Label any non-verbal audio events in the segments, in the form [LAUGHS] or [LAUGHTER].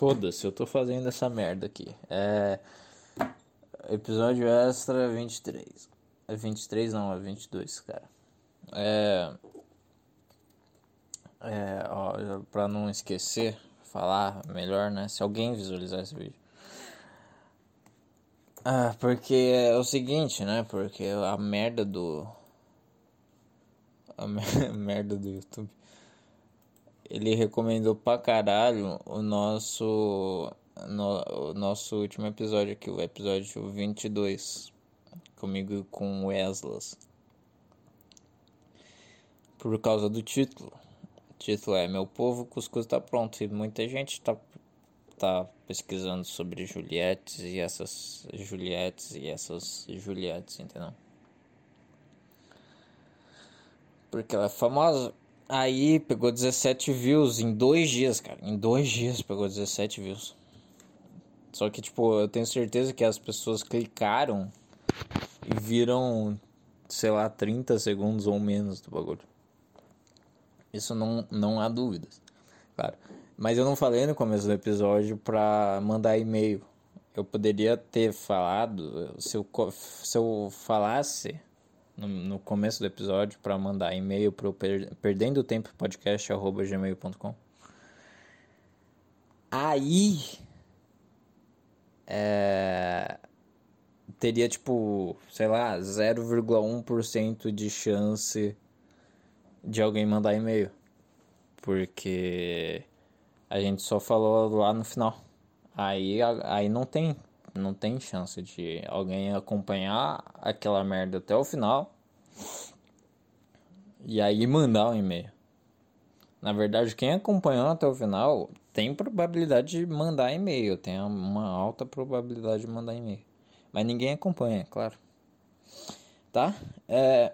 Foda-se, eu tô fazendo essa merda aqui. É. Episódio extra 23. É 23 não, é 22, cara. É. É, ó, pra não esquecer, falar melhor, né? Se alguém visualizar esse vídeo. Ah, porque é o seguinte, né? Porque a merda do. A [LAUGHS] merda do YouTube. Ele recomendou pra caralho o nosso. No, o nosso último episódio aqui, o episódio 22. Comigo e com Weslas. Por causa do título. O título é Meu Povo, Cuscuz tá pronto. E muita gente tá tá pesquisando sobre Julietes e essas Julietes e essas Julietes, entendeu? Porque ela é famosa. Aí pegou 17 views em dois dias, cara. Em dois dias pegou 17 views. Só que, tipo, eu tenho certeza que as pessoas clicaram e viram, sei lá, 30 segundos ou menos do bagulho. Isso não, não há dúvidas. Claro. Mas eu não falei no começo do episódio para mandar e-mail. Eu poderia ter falado, se eu, se eu falasse no, começo do episódio para mandar e-mail para o per, perdendo tempo podcast@gmail.com. Aí é, teria tipo, sei lá, 0,1% de chance de alguém mandar e-mail. Porque a gente só falou lá no final. Aí, aí não tem não tem chance de alguém acompanhar aquela merda até o final e aí mandar um e-mail. Na verdade, quem acompanhou até o final tem probabilidade de mandar e-mail, tem uma alta probabilidade de mandar e-mail. Mas ninguém acompanha, claro. Tá? É,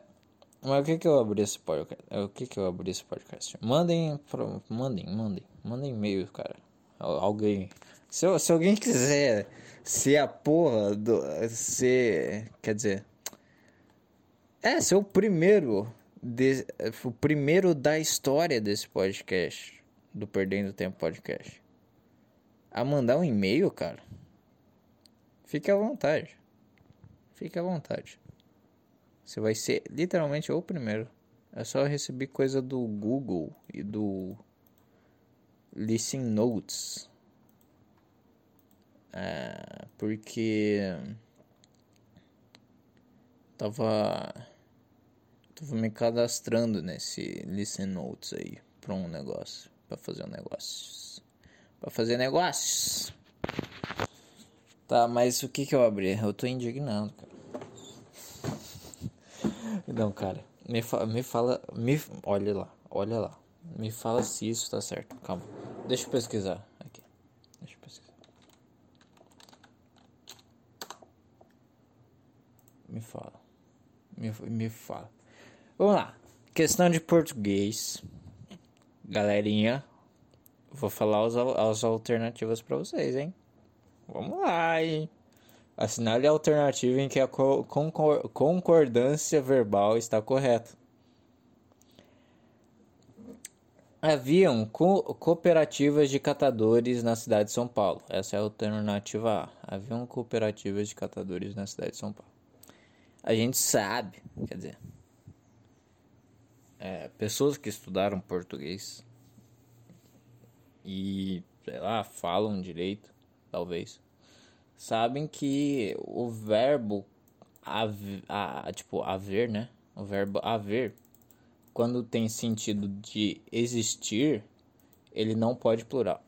mas o que que eu abri esse podcast? É, o que que eu abri esse podcast? Mandem, mandem, mandem, mandem e-mail, cara. Alguém. Se, se alguém quiser ser a porra do. Ser. Quer dizer. É, ser o primeiro. De, o primeiro da história desse podcast. Do Perdendo Tempo Podcast. A mandar um e-mail, cara. Fique à vontade. Fique à vontade. Você vai ser literalmente o primeiro. É só receber coisa do Google e do Listen Notes. É, porque tava tava me cadastrando nesse Listen Notes aí para um negócio, para fazer um negócio, para fazer negócios. Tá, mas o que que eu abri? Eu tô indignado, cara. [LAUGHS] Não, cara, me, me fala, me, olha lá, olha lá, me fala se isso tá certo, calma, deixa eu pesquisar aqui, deixa eu pesquisar. Me fala, me, me fala. Vamos lá, questão de português, galerinha, vou falar as, as alternativas para vocês, hein. Vamos lá, hein. Assinale a alternativa em que a concordância verbal está correta. Haviam co cooperativas de catadores na cidade de São Paulo. Essa é a alternativa A. Haviam cooperativas de catadores na cidade de São Paulo. A gente sabe, quer dizer, é, pessoas que estudaram português e, sei lá, falam direito, talvez sabem que o verbo haver, a, tipo haver, né? O verbo haver, quando tem sentido de existir, ele não pode plural.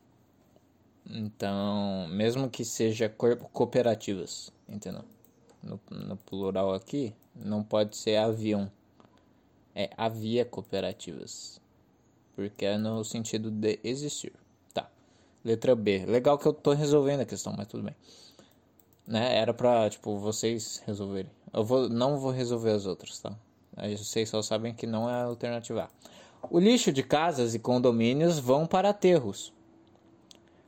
Então, mesmo que seja cooperativas, entendeu? No, no plural aqui, não pode ser avião. É havia cooperativas. Porque é no sentido de existir. Tá. Letra B. Legal que eu tô resolvendo a questão, mas tudo bem né? Era pra, tipo, vocês resolverem. Eu vou, não vou resolver as outras, tá? Aí vocês só sabem que não é alternativa. O lixo de casas e condomínios vão para aterros.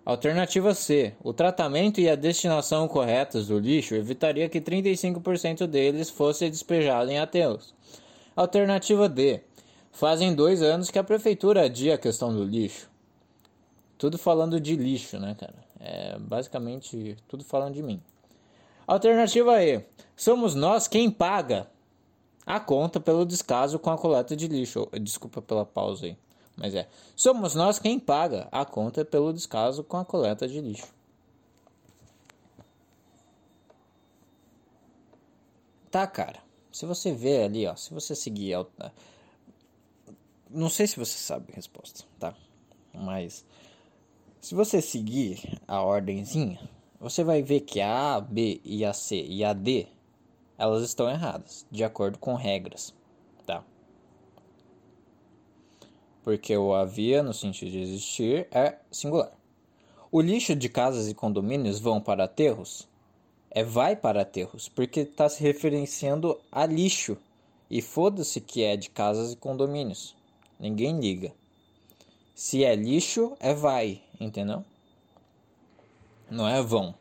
Alternativa C. O tratamento e a destinação corretas do lixo evitaria que 35% deles fosse despejado em aterros. Alternativa D. Fazem dois anos que a prefeitura adia a questão do lixo. tudo falando de lixo, né, cara? É basicamente tudo falando de mim. Alternativa E: somos nós quem paga a conta pelo descaso com a coleta de lixo. Desculpa pela pausa aí, mas é. Somos nós quem paga a conta pelo descaso com a coleta de lixo. Tá, cara. Se você vê ali, ó, se você seguir não sei se você sabe a resposta, tá? Mas se você seguir a ordemzinha, você vai ver que a A, B e a C e a D elas estão erradas, de acordo com regras, tá? Porque o havia, no sentido de existir, é singular. O lixo de casas e condomínios vão para aterros? É vai para aterros, porque está se referenciando a lixo. E foda-se que é de casas e condomínios. Ninguém liga. Se é lixo, é vai, entendeu? Não é vão.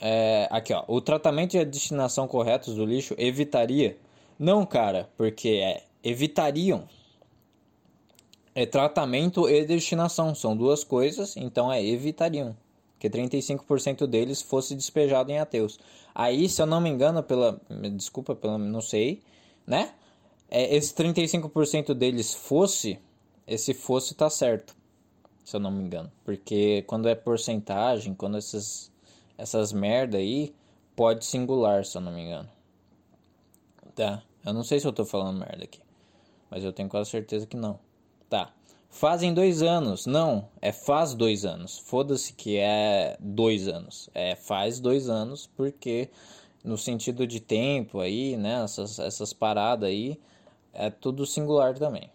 É, aqui, ó. O tratamento e a destinação corretos do lixo evitaria. Não, cara, porque é evitariam. É tratamento e destinação. São duas coisas, então é evitariam. Que 35% deles fosse despejado em ateus. Aí, se eu não me engano, pela. Desculpa, pela, não sei, né? É, esse 35% deles fosse. Esse fosse tá certo. Se eu não me engano. Porque quando é porcentagem, quando esses essas merda aí pode singular, se eu não me engano. Tá? Eu não sei se eu tô falando merda aqui. Mas eu tenho quase certeza que não. Tá. Fazem dois anos. Não, é faz dois anos. Foda-se que é dois anos. É faz dois anos, porque no sentido de tempo aí, né? Essas, essas paradas aí, é tudo singular também.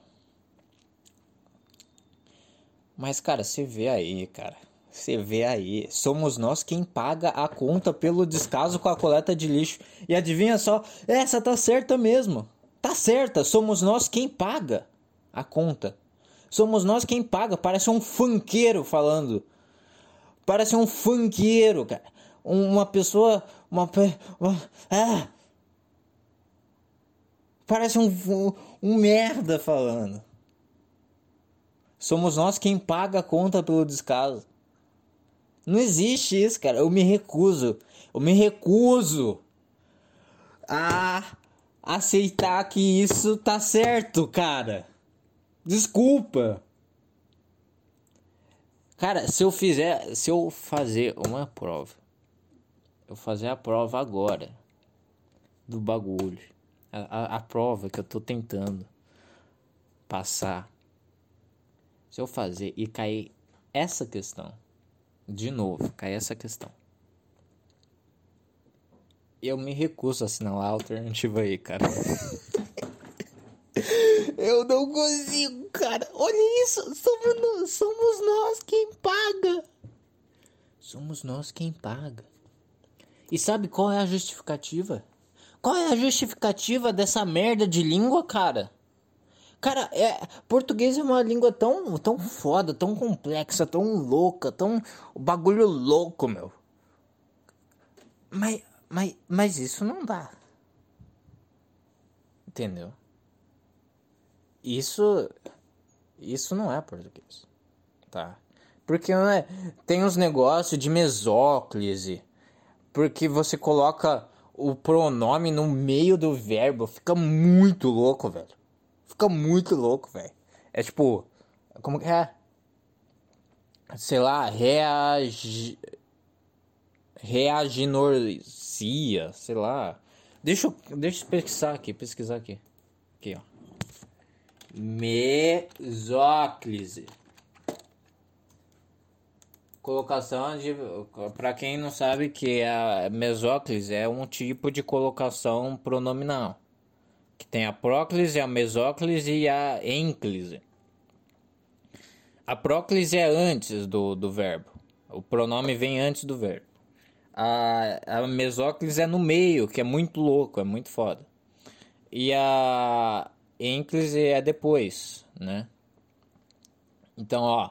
Mas, cara, você vê aí, cara. Você vê aí, somos nós quem paga a conta pelo descaso com a coleta de lixo. E adivinha só, essa tá certa mesmo. Tá certa, somos nós quem paga a conta. Somos nós quem paga, parece um funkeiro falando. Parece um funkeiro, cara. Uma pessoa, uma, uma ah, Parece um, um, um merda falando. Somos nós quem paga a conta pelo descaso. Não existe isso, cara. Eu me recuso. Eu me recuso a aceitar que isso tá certo, cara. Desculpa. Cara, se eu fizer, se eu fazer uma prova, eu fazer a prova agora do bagulho, a, a, a prova que eu tô tentando passar, se eu fazer e cair essa questão, de novo, cai essa questão. Eu me recuso a assinalar a alternativa aí, cara. [LAUGHS] Eu não consigo, cara. Olha isso. Somos, somos nós quem paga. Somos nós quem paga. E sabe qual é a justificativa? Qual é a justificativa dessa merda de língua, cara? Cara, é, português é uma língua tão, tão foda, tão complexa, tão louca, tão. bagulho louco, meu. Mas, mas, mas isso não dá. Entendeu? Isso. Isso não é português. Tá? Porque é, tem uns negócios de mesóclise. Porque você coloca o pronome no meio do verbo. Fica muito louco, velho. Fica muito louco, velho. É tipo. Como que é? Sei lá, reagi. Reaginorcia, sei lá. Deixa eu, deixa eu pesquisar aqui, pesquisar aqui. Mesóclise. Colocação de. Para quem não sabe que a mesóclise é um tipo de colocação pronominal que tem a próclise, a mesóclise e a ênclise. A próclise é antes do, do verbo. O pronome vem antes do verbo. A, a mesóclise é no meio, que é muito louco, é muito foda. E a ênclise é depois, né? Então, ó,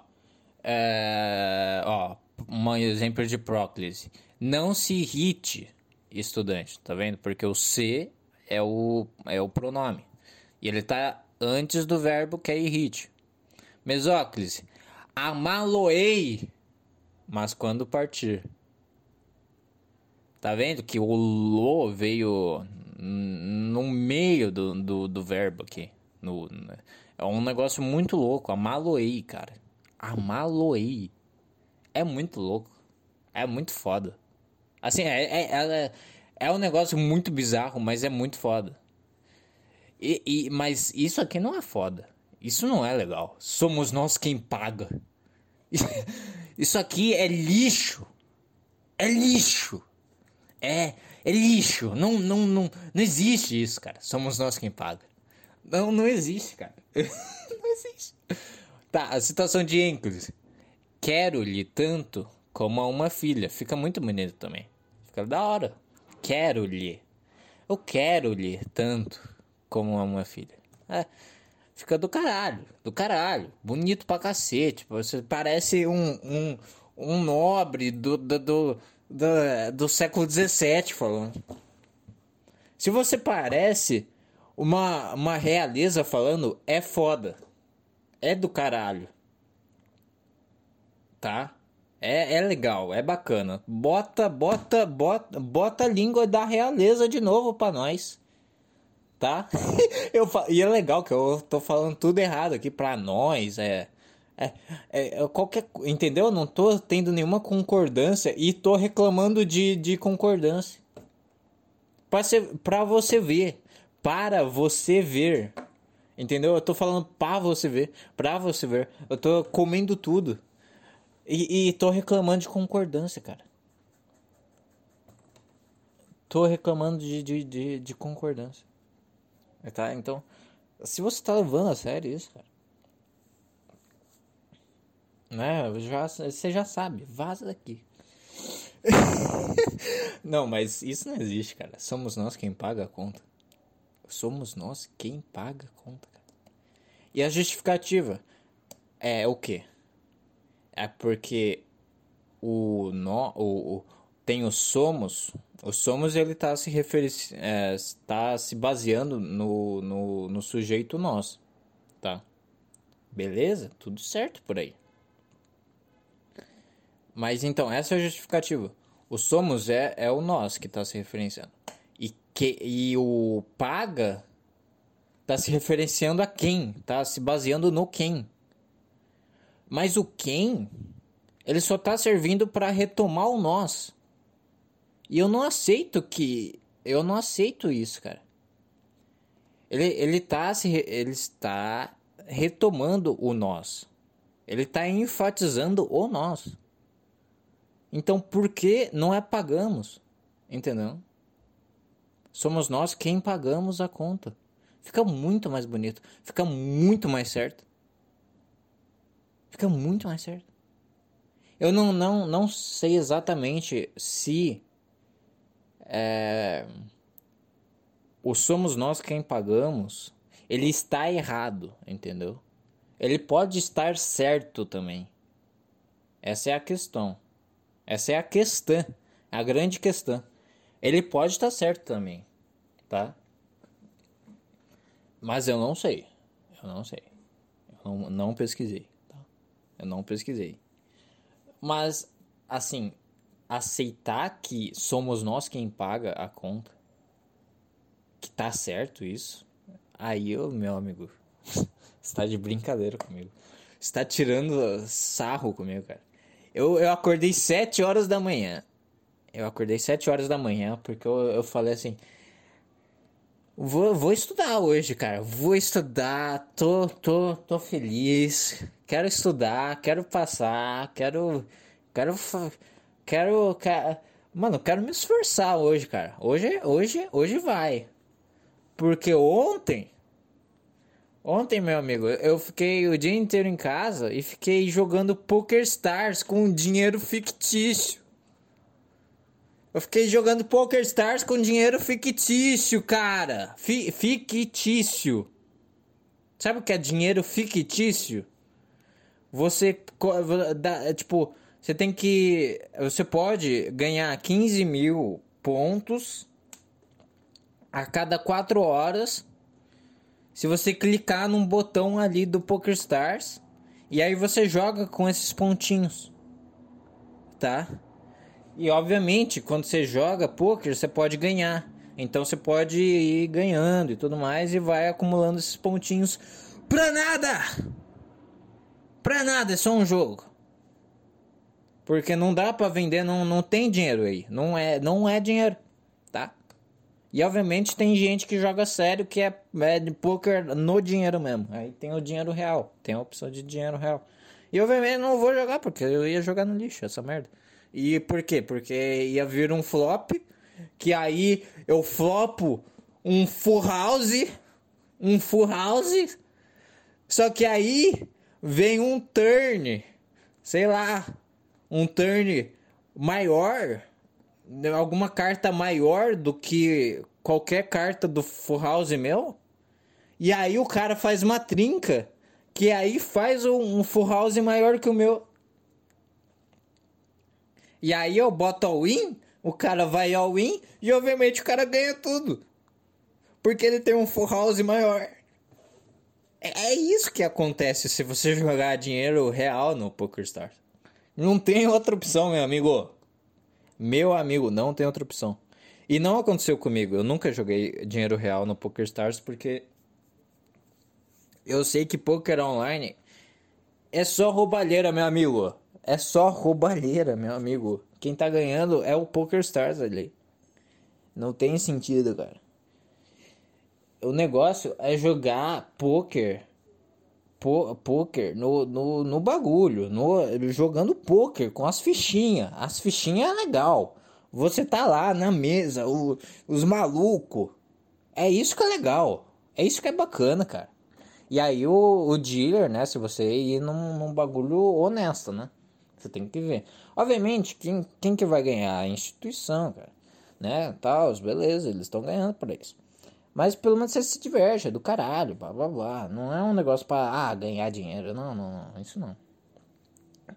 é, ó, um exemplo de próclise. Não se irrite, estudante, tá vendo? Porque o C é o, é o pronome. E ele está antes do verbo que é irrite. Mesóclise. Amaloei, mas quando partir. Tá vendo que o lo veio no meio do, do, do verbo aqui. No, é um negócio muito louco. Amaloei, cara. Amaloei. É muito louco. É muito foda. Assim, é, é, é, é um negócio muito bizarro, mas é muito foda. E, e, mas isso aqui não é foda. Isso não é legal. Somos nós quem paga. [LAUGHS] Isso aqui é lixo. É lixo. É, é lixo. Não, não, não, não existe isso, cara. Somos nós quem paga. Não, não existe, cara. [LAUGHS] não existe. Tá, a situação de Encles. Quero-lhe tanto como a uma filha. Fica muito bonito também. Fica da hora. Quero-lhe. Eu quero-lhe tanto como a uma filha. É, fica do caralho. Do caralho. Bonito pra cacete. Você parece um, um, um nobre do, do, do do, do século XVII falando. Se você parece uma, uma realeza falando, é foda. É do caralho. Tá? É, é legal, é bacana. Bota, bota, bota, bota a língua da realeza de novo pra nós. Tá? [LAUGHS] eu, e é legal que eu tô falando tudo errado aqui pra nós. É, é, é, é, qualquer, entendeu? Não tô tendo nenhuma concordância e tô reclamando de, de concordância. Para você ver, para você ver. Entendeu? Eu tô falando para você ver, para você ver. Eu tô comendo tudo. E, e tô reclamando de concordância, cara. Tô reclamando de, de, de, de concordância. Tá? Então, se você tá levando a sério isso, cara né? Já, você já sabe, vaza daqui. [LAUGHS] não, mas isso não existe, cara. Somos nós quem paga a conta. Somos nós quem paga a conta, cara. E a justificativa é o quê? É porque o, no, o, o tem o somos. O somos ele está se referi é, tá se baseando no, no, no sujeito nós, tá? Beleza? Tudo certo por aí. Mas então, essa é a justificativa. O somos é, é o nós que está se referenciando. E, que, e o paga está se referenciando a quem? Está se baseando no quem. Mas o quem, ele só está servindo para retomar o nós. E eu não aceito que. Eu não aceito isso, cara. Ele, ele, tá se, ele está retomando o nós. Ele está enfatizando o nós. Então por que não é pagamos? Entendeu? Somos nós quem pagamos a conta. Fica muito mais bonito. Fica muito mais certo. Fica muito mais certo. Eu não, não, não sei exatamente se é, o somos nós quem pagamos ele está errado, entendeu? Ele pode estar certo também. Essa é a questão. Essa é a questão, a grande questão. Ele pode estar certo também, tá? Mas eu não sei. Eu não sei. Eu não, não pesquisei, tá? Eu não pesquisei. Mas, assim, aceitar que somos nós quem paga a conta, que tá certo isso, aí, eu, meu amigo, [LAUGHS] está de brincadeira comigo. Está tirando sarro comigo, cara. Eu, eu acordei 7 horas da manhã. Eu acordei 7 horas da manhã porque eu, eu falei assim. Vou, vou estudar hoje, cara. Vou estudar. Tô, tô, tô feliz. Quero estudar. Quero passar. Quero. Quero. Quero. quero mano, quero me esforçar hoje, cara. Hoje, hoje, hoje vai. Porque ontem Ontem, meu amigo, eu fiquei o dia inteiro em casa e fiquei jogando Poker Stars com dinheiro fictício. Eu fiquei jogando Poker Stars com dinheiro fictício, cara. Fi fictício. Sabe o que é dinheiro fictício? Você, dá, tipo, você tem que. Você pode ganhar 15 mil pontos a cada 4 horas se você clicar num botão ali do PokerStars E aí você joga com esses pontinhos, tá? E obviamente, quando você joga poker, você pode ganhar. Então você pode ir ganhando e tudo mais e vai acumulando esses pontinhos pra nada. Pra nada, é só um jogo. Porque não dá para vender, não, não tem dinheiro aí. Não é, não é dinheiro? E obviamente tem gente que joga sério que é, é de poker no dinheiro mesmo. Aí tem o dinheiro real, tem a opção de dinheiro real. E obviamente não vou jogar porque eu ia jogar no lixo essa merda. E por quê? Porque ia vir um flop, que aí eu flopo um full house, um full house, só que aí vem um turn, sei lá, um turn maior alguma carta maior do que qualquer carta do Full House meu. E aí o cara faz uma trinca que aí faz um Full House maior que o meu. E aí eu boto all win, o cara vai all win e obviamente o cara ganha tudo. Porque ele tem um Full House maior. É, é isso que acontece se você jogar dinheiro real no PokerStars. Não tem outra opção, meu amigo. Meu amigo, não tem outra opção. E não aconteceu comigo. Eu nunca joguei dinheiro real no PokerStars porque eu sei que poker online é só roubalheira, meu amigo. É só roubalheira, meu amigo. Quem tá ganhando é o PokerStars ali. Não tem sentido, cara. O negócio é jogar poker poker no, no, no bagulho, no, jogando poker com as fichinhas. As fichinhas é legal. Você tá lá na mesa, o, os malucos. É isso que é legal. É isso que é bacana, cara. E aí o, o dealer, né? Se você ir num, num bagulho honesto, né? Você tem que ver. Obviamente, quem, quem que vai ganhar? A instituição, cara. Né? Tal, beleza, eles estão ganhando por isso. Mas pelo menos você se diverte, é do caralho, blá blá blá. Não é um negócio pra ah, ganhar dinheiro. Não, não, não. Isso não.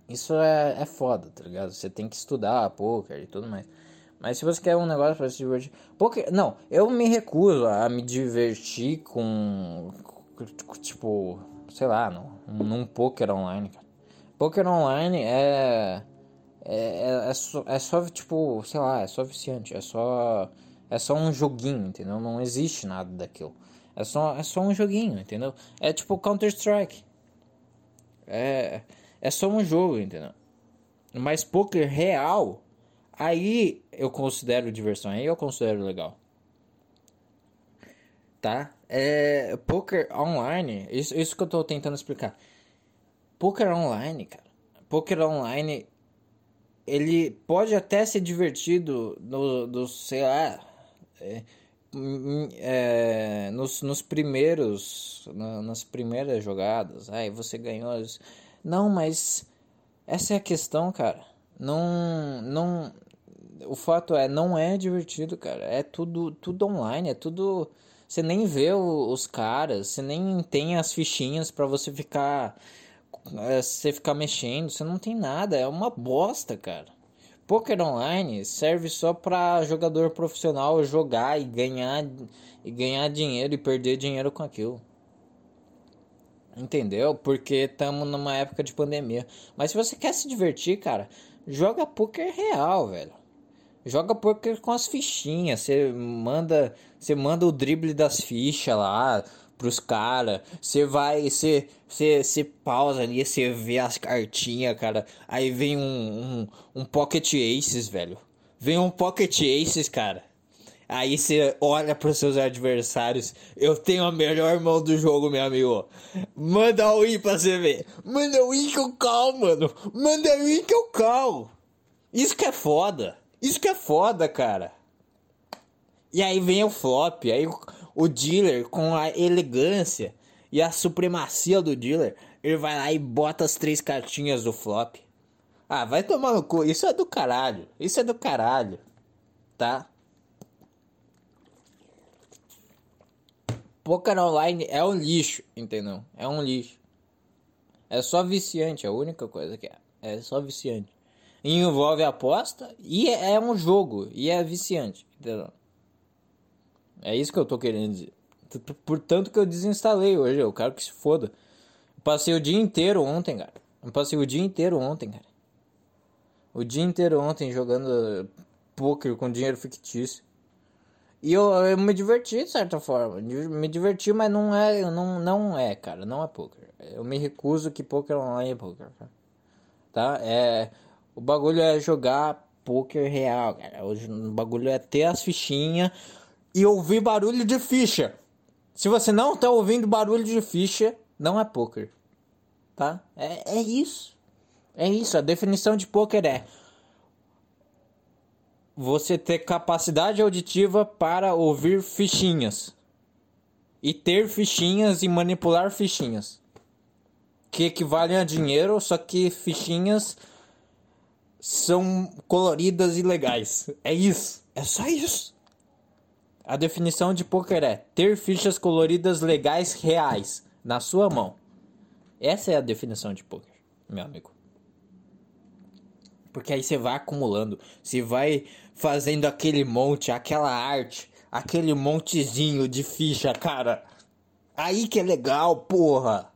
Isso é, é foda, tá ligado? Você tem que estudar poker e tudo mais. Mas se você quer um negócio pra se divertir. Poker. Não, eu me recuso a me divertir com. Tipo, sei lá, num, num poker online, cara. Poker online é. É, é, é, só, é só, tipo, sei lá, é só viciante. É só é só um joguinho, entendeu? Não existe nada daquilo. É só, é só um joguinho, entendeu? É tipo Counter-Strike. É, é só um jogo, entendeu? Mas poker real, aí eu considero diversão, aí eu considero legal. Tá? É, poker online, isso, isso que eu tô tentando explicar. Poker online, cara. Poker online, ele pode até ser divertido no, no sei lá, é, é, nos, nos primeiros, na, nas primeiras jogadas, aí você ganhou. As... Não, mas essa é a questão, cara. Não, não. O fato é, não é divertido, cara. É tudo, tudo online, é tudo. Você nem vê o, os caras, você nem tem as fichinhas para você ficar, é, você ficar mexendo. Você não tem nada. É uma bosta, cara. Poker online serve só para jogador profissional jogar e ganhar e ganhar dinheiro e perder dinheiro com aquilo. Entendeu? Porque estamos numa época de pandemia. Mas se você quer se divertir, cara, joga poker real, velho. Joga poker com as fichinhas. Você manda, você manda o drible das fichas lá pros caras. Você vai, você, pausa ali, você vê as cartinhas, cara. Aí vem um, um, um Pocket Aces, velho. Vem um Pocket Aces, cara. Aí você olha para os seus adversários. Eu tenho a melhor mão do jogo, meu amigo. Manda o win pra você ver. Manda o win que eu cal, mano. Manda o win que eu cal. Isso que é foda. Isso que é foda, cara. E aí vem o flop. Aí dealer, com a elegância e a supremacia do dealer, ele vai lá e bota as três cartinhas do flop. Ah, vai tomar no cu. Isso é do caralho. Isso é do caralho. Tá? Poker online é um lixo, entendeu? É um lixo. É só viciante, é a única coisa que é. É só viciante. E envolve aposta e é um jogo e é viciante, entendeu? É isso que eu tô querendo dizer. Portanto que eu desinstalei hoje, eu quero que se foda. Passei o dia inteiro ontem, cara. Eu passei o dia inteiro ontem, cara. O dia inteiro ontem jogando poker com dinheiro fictício. E eu, eu me diverti de certa forma. Me diverti, mas não é, não, não é, cara. Não é poker. Eu me recuso que poker online é poker, cara. Tá? É, o bagulho é jogar poker real, cara. O bagulho é ter as fichinhas e ouvir barulho de ficha. Se você não tá ouvindo barulho de ficha, não é poker. Tá? É, é isso. É isso. A definição de poker é você ter capacidade auditiva para ouvir fichinhas. E ter fichinhas e manipular fichinhas. Que equivalem a dinheiro, só que fichinhas são coloridas e legais. É isso. É só isso. A definição de poker é ter fichas coloridas legais reais na sua mão. Essa é a definição de poker, meu amigo. Porque aí você vai acumulando, você vai fazendo aquele monte, aquela arte, aquele montezinho de ficha, cara. Aí que é legal, porra.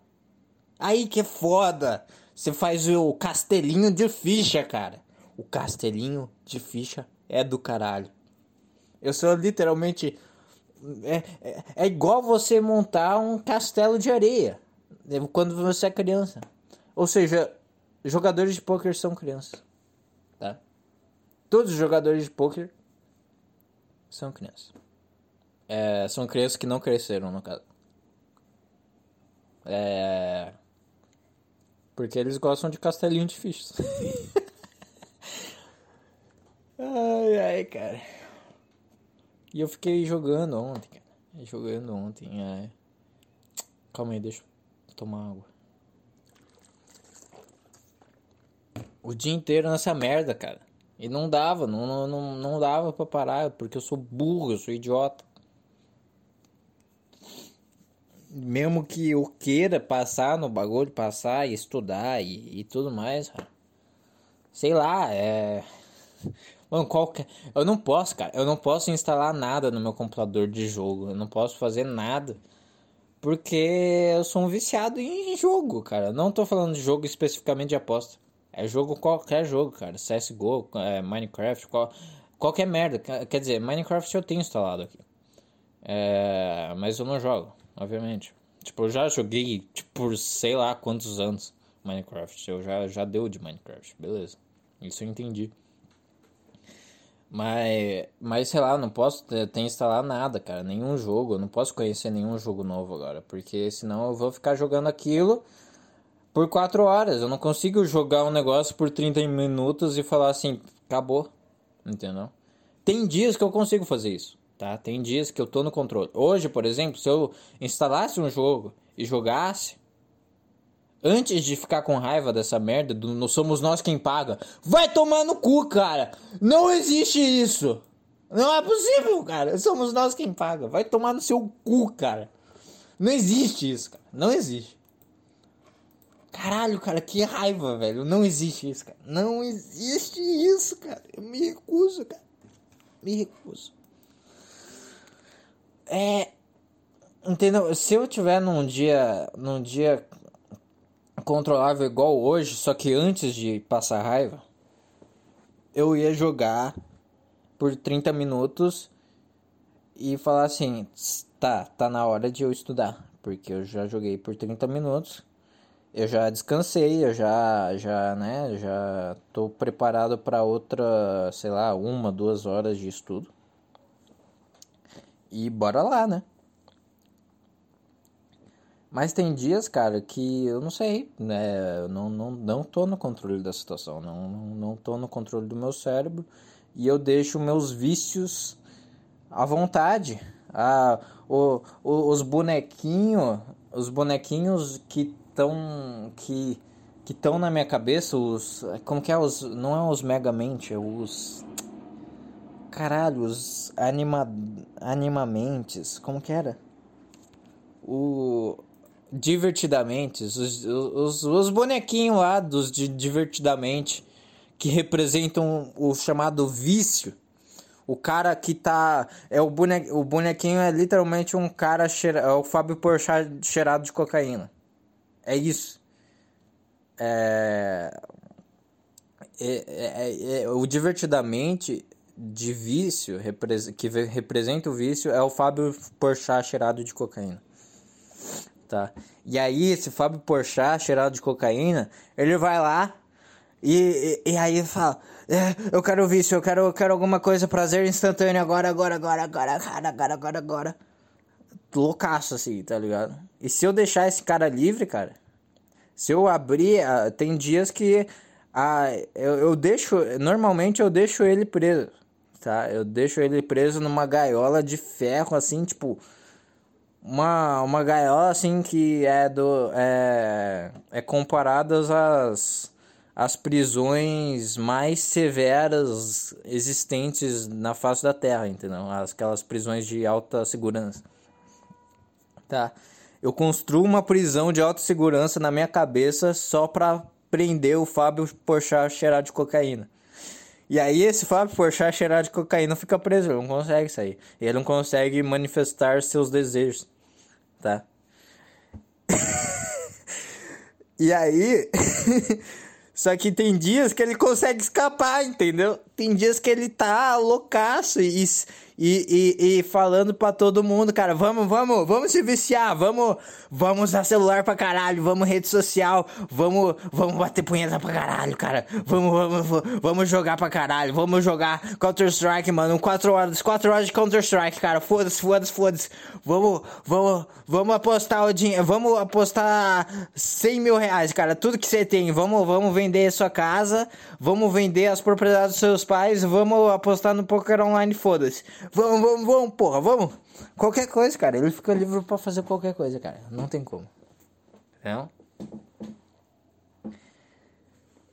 Aí que é foda. Você faz o castelinho de ficha, cara. O castelinho de ficha é do caralho. Eu sou literalmente. É, é, é igual você montar um castelo de areia quando você é criança. Ou seja, jogadores de poker são crianças. Tá? Todos os jogadores de poker são crianças. É, são crianças que não cresceram, no caso. É. Porque eles gostam de castelinho de fichas. [LAUGHS] ai, ai, cara. E eu fiquei jogando ontem, cara. Jogando ontem, é. Calma aí, deixa eu tomar água. O dia inteiro nessa merda, cara. E não dava, não, não, não dava pra parar, porque eu sou burro, eu sou idiota. Mesmo que eu queira passar no bagulho, passar e estudar e, e tudo mais, cara. Sei lá, é. Mano, qualquer. Eu não posso, cara. Eu não posso instalar nada no meu computador de jogo. Eu não posso fazer nada. Porque eu sou um viciado em jogo, cara. Não tô falando de jogo especificamente de aposta. É jogo qualquer jogo, cara. CSGO, é, Minecraft, qual, qualquer merda. Quer dizer, Minecraft eu tenho instalado aqui. É, mas eu não jogo, obviamente. Tipo, eu já joguei tipo, por sei lá quantos anos Minecraft. Eu já, já deu de Minecraft, beleza. Isso eu entendi. Mas, mas sei lá, não posso ter, ter instalado nada, cara. Nenhum jogo. Eu não posso conhecer nenhum jogo novo agora. Porque senão eu vou ficar jogando aquilo por 4 horas. Eu não consigo jogar um negócio por 30 minutos e falar assim, acabou. Entendeu? Tem dias que eu consigo fazer isso, tá? Tem dias que eu tô no controle. Hoje, por exemplo, se eu instalasse um jogo e jogasse, antes de ficar com raiva dessa merda, do não somos nós quem paga, vai tomar no cu, cara! Não existe isso! Não é possível, cara! Somos nós quem paga. Vai tomar no seu cu, cara! Não existe isso, cara. Não existe. Caralho, cara, que raiva, velho. Não existe isso, cara. Não existe isso, cara. Eu me recuso, cara. Me recuso. É. Entendeu? Se eu tiver num dia. Num dia controlável igual hoje, só que antes de passar raiva, eu ia jogar por 30 minutos e falar assim: tá, tá na hora de eu estudar. Porque eu já joguei por 30 minutos eu já descansei, eu já, já, né, já tô preparado para outra, sei lá, uma, duas horas de estudo. E bora lá, né? Mas tem dias, cara, que eu não sei, né? Eu não, não, não tô no controle da situação, não, não, não tô no controle do meu cérebro e eu deixo meus vícios à vontade. Ah, o, o, os bonequinhos, os bonequinhos que tão que que estão na minha cabeça os como que é os não é os megamente é os caralho os anima animamentes como que era o divertidamente os, os, os bonequinhos lá dos de divertidamente que representam o chamado vício o cara que tá é o bonequinho, o bonequinho é literalmente um cara cheira, é o Fábio Porchat cheirado de cocaína É isso. É... É, é, é, o divertidamente de vício, que representa o vício, é o Fábio Porchat cheirado de cocaína. Tá? E aí, esse Fábio Porchat cheirado de cocaína, ele vai lá e, e, e aí fala: é, Eu quero vício, eu quero, eu quero alguma coisa, prazer instantâneo agora, agora, agora, agora, agora, agora, agora, agora. Loucaço assim, tá ligado? E se eu deixar esse cara livre, cara, se eu abrir, ah, tem dias que ah, eu, eu deixo. Normalmente eu deixo ele preso. Tá? Eu deixo ele preso numa gaiola de ferro, assim, tipo. Uma, uma gaiola assim que é do. É, é comparadas às, às prisões mais severas existentes na face da Terra, entendeu? Aquelas prisões de alta segurança. Tá? Eu construo uma prisão de alta segurança na minha cabeça só pra prender o Fábio Porchat cheirado de cocaína. E aí esse Fábio Porchat cheirado de cocaína fica preso, ele não consegue sair. Ele não consegue manifestar seus desejos, tá? [LAUGHS] e aí... [LAUGHS] Só que tem dias que ele consegue escapar, entendeu? Tem dias que ele tá loucaço e, e, e, e falando pra todo mundo, cara, vamos, vamos, vamos se viciar, vamos, vamos usar celular pra caralho, vamos rede social, vamos, vamos bater punheta pra caralho, cara, vamos, vamos, vamos jogar pra caralho, vamos jogar Counter-Strike, mano, 4 horas, 4 horas de Counter-Strike, cara, foda-se, foda-se, foda-se, vamos, vamos, vamos apostar o dinheiro, vamos apostar 100 mil reais, cara, tudo que você tem, vamos, vamos vender sua casa, vamos vender as propriedades dos seus pais, vamos apostar no poker online, foda-se. Vamos, vamos, vamos, porra, vamos. Qualquer coisa, cara. Ele fica livre para fazer qualquer coisa, cara. Não tem como. Não?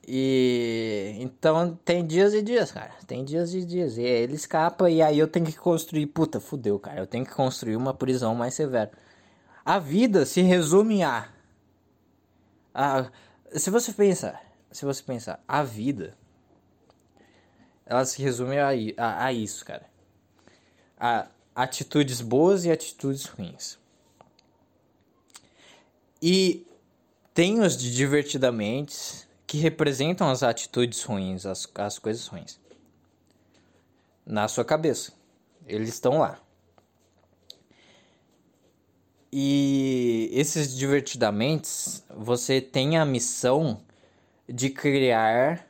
E então tem dias e dias, cara. Tem dias e dias. E ele escapa e aí eu tenho que construir. Puta, fudeu, cara. Eu tenho que construir uma prisão mais severa. A vida se resume a. a se você pensar, se você pensar, a vida ela se resume a, a, a isso, cara atitudes boas e atitudes ruins. E tem os de divertidamente que representam as atitudes ruins, as, as coisas ruins. Na sua cabeça. Eles estão lá. E esses divertidamente, você tem a missão de criar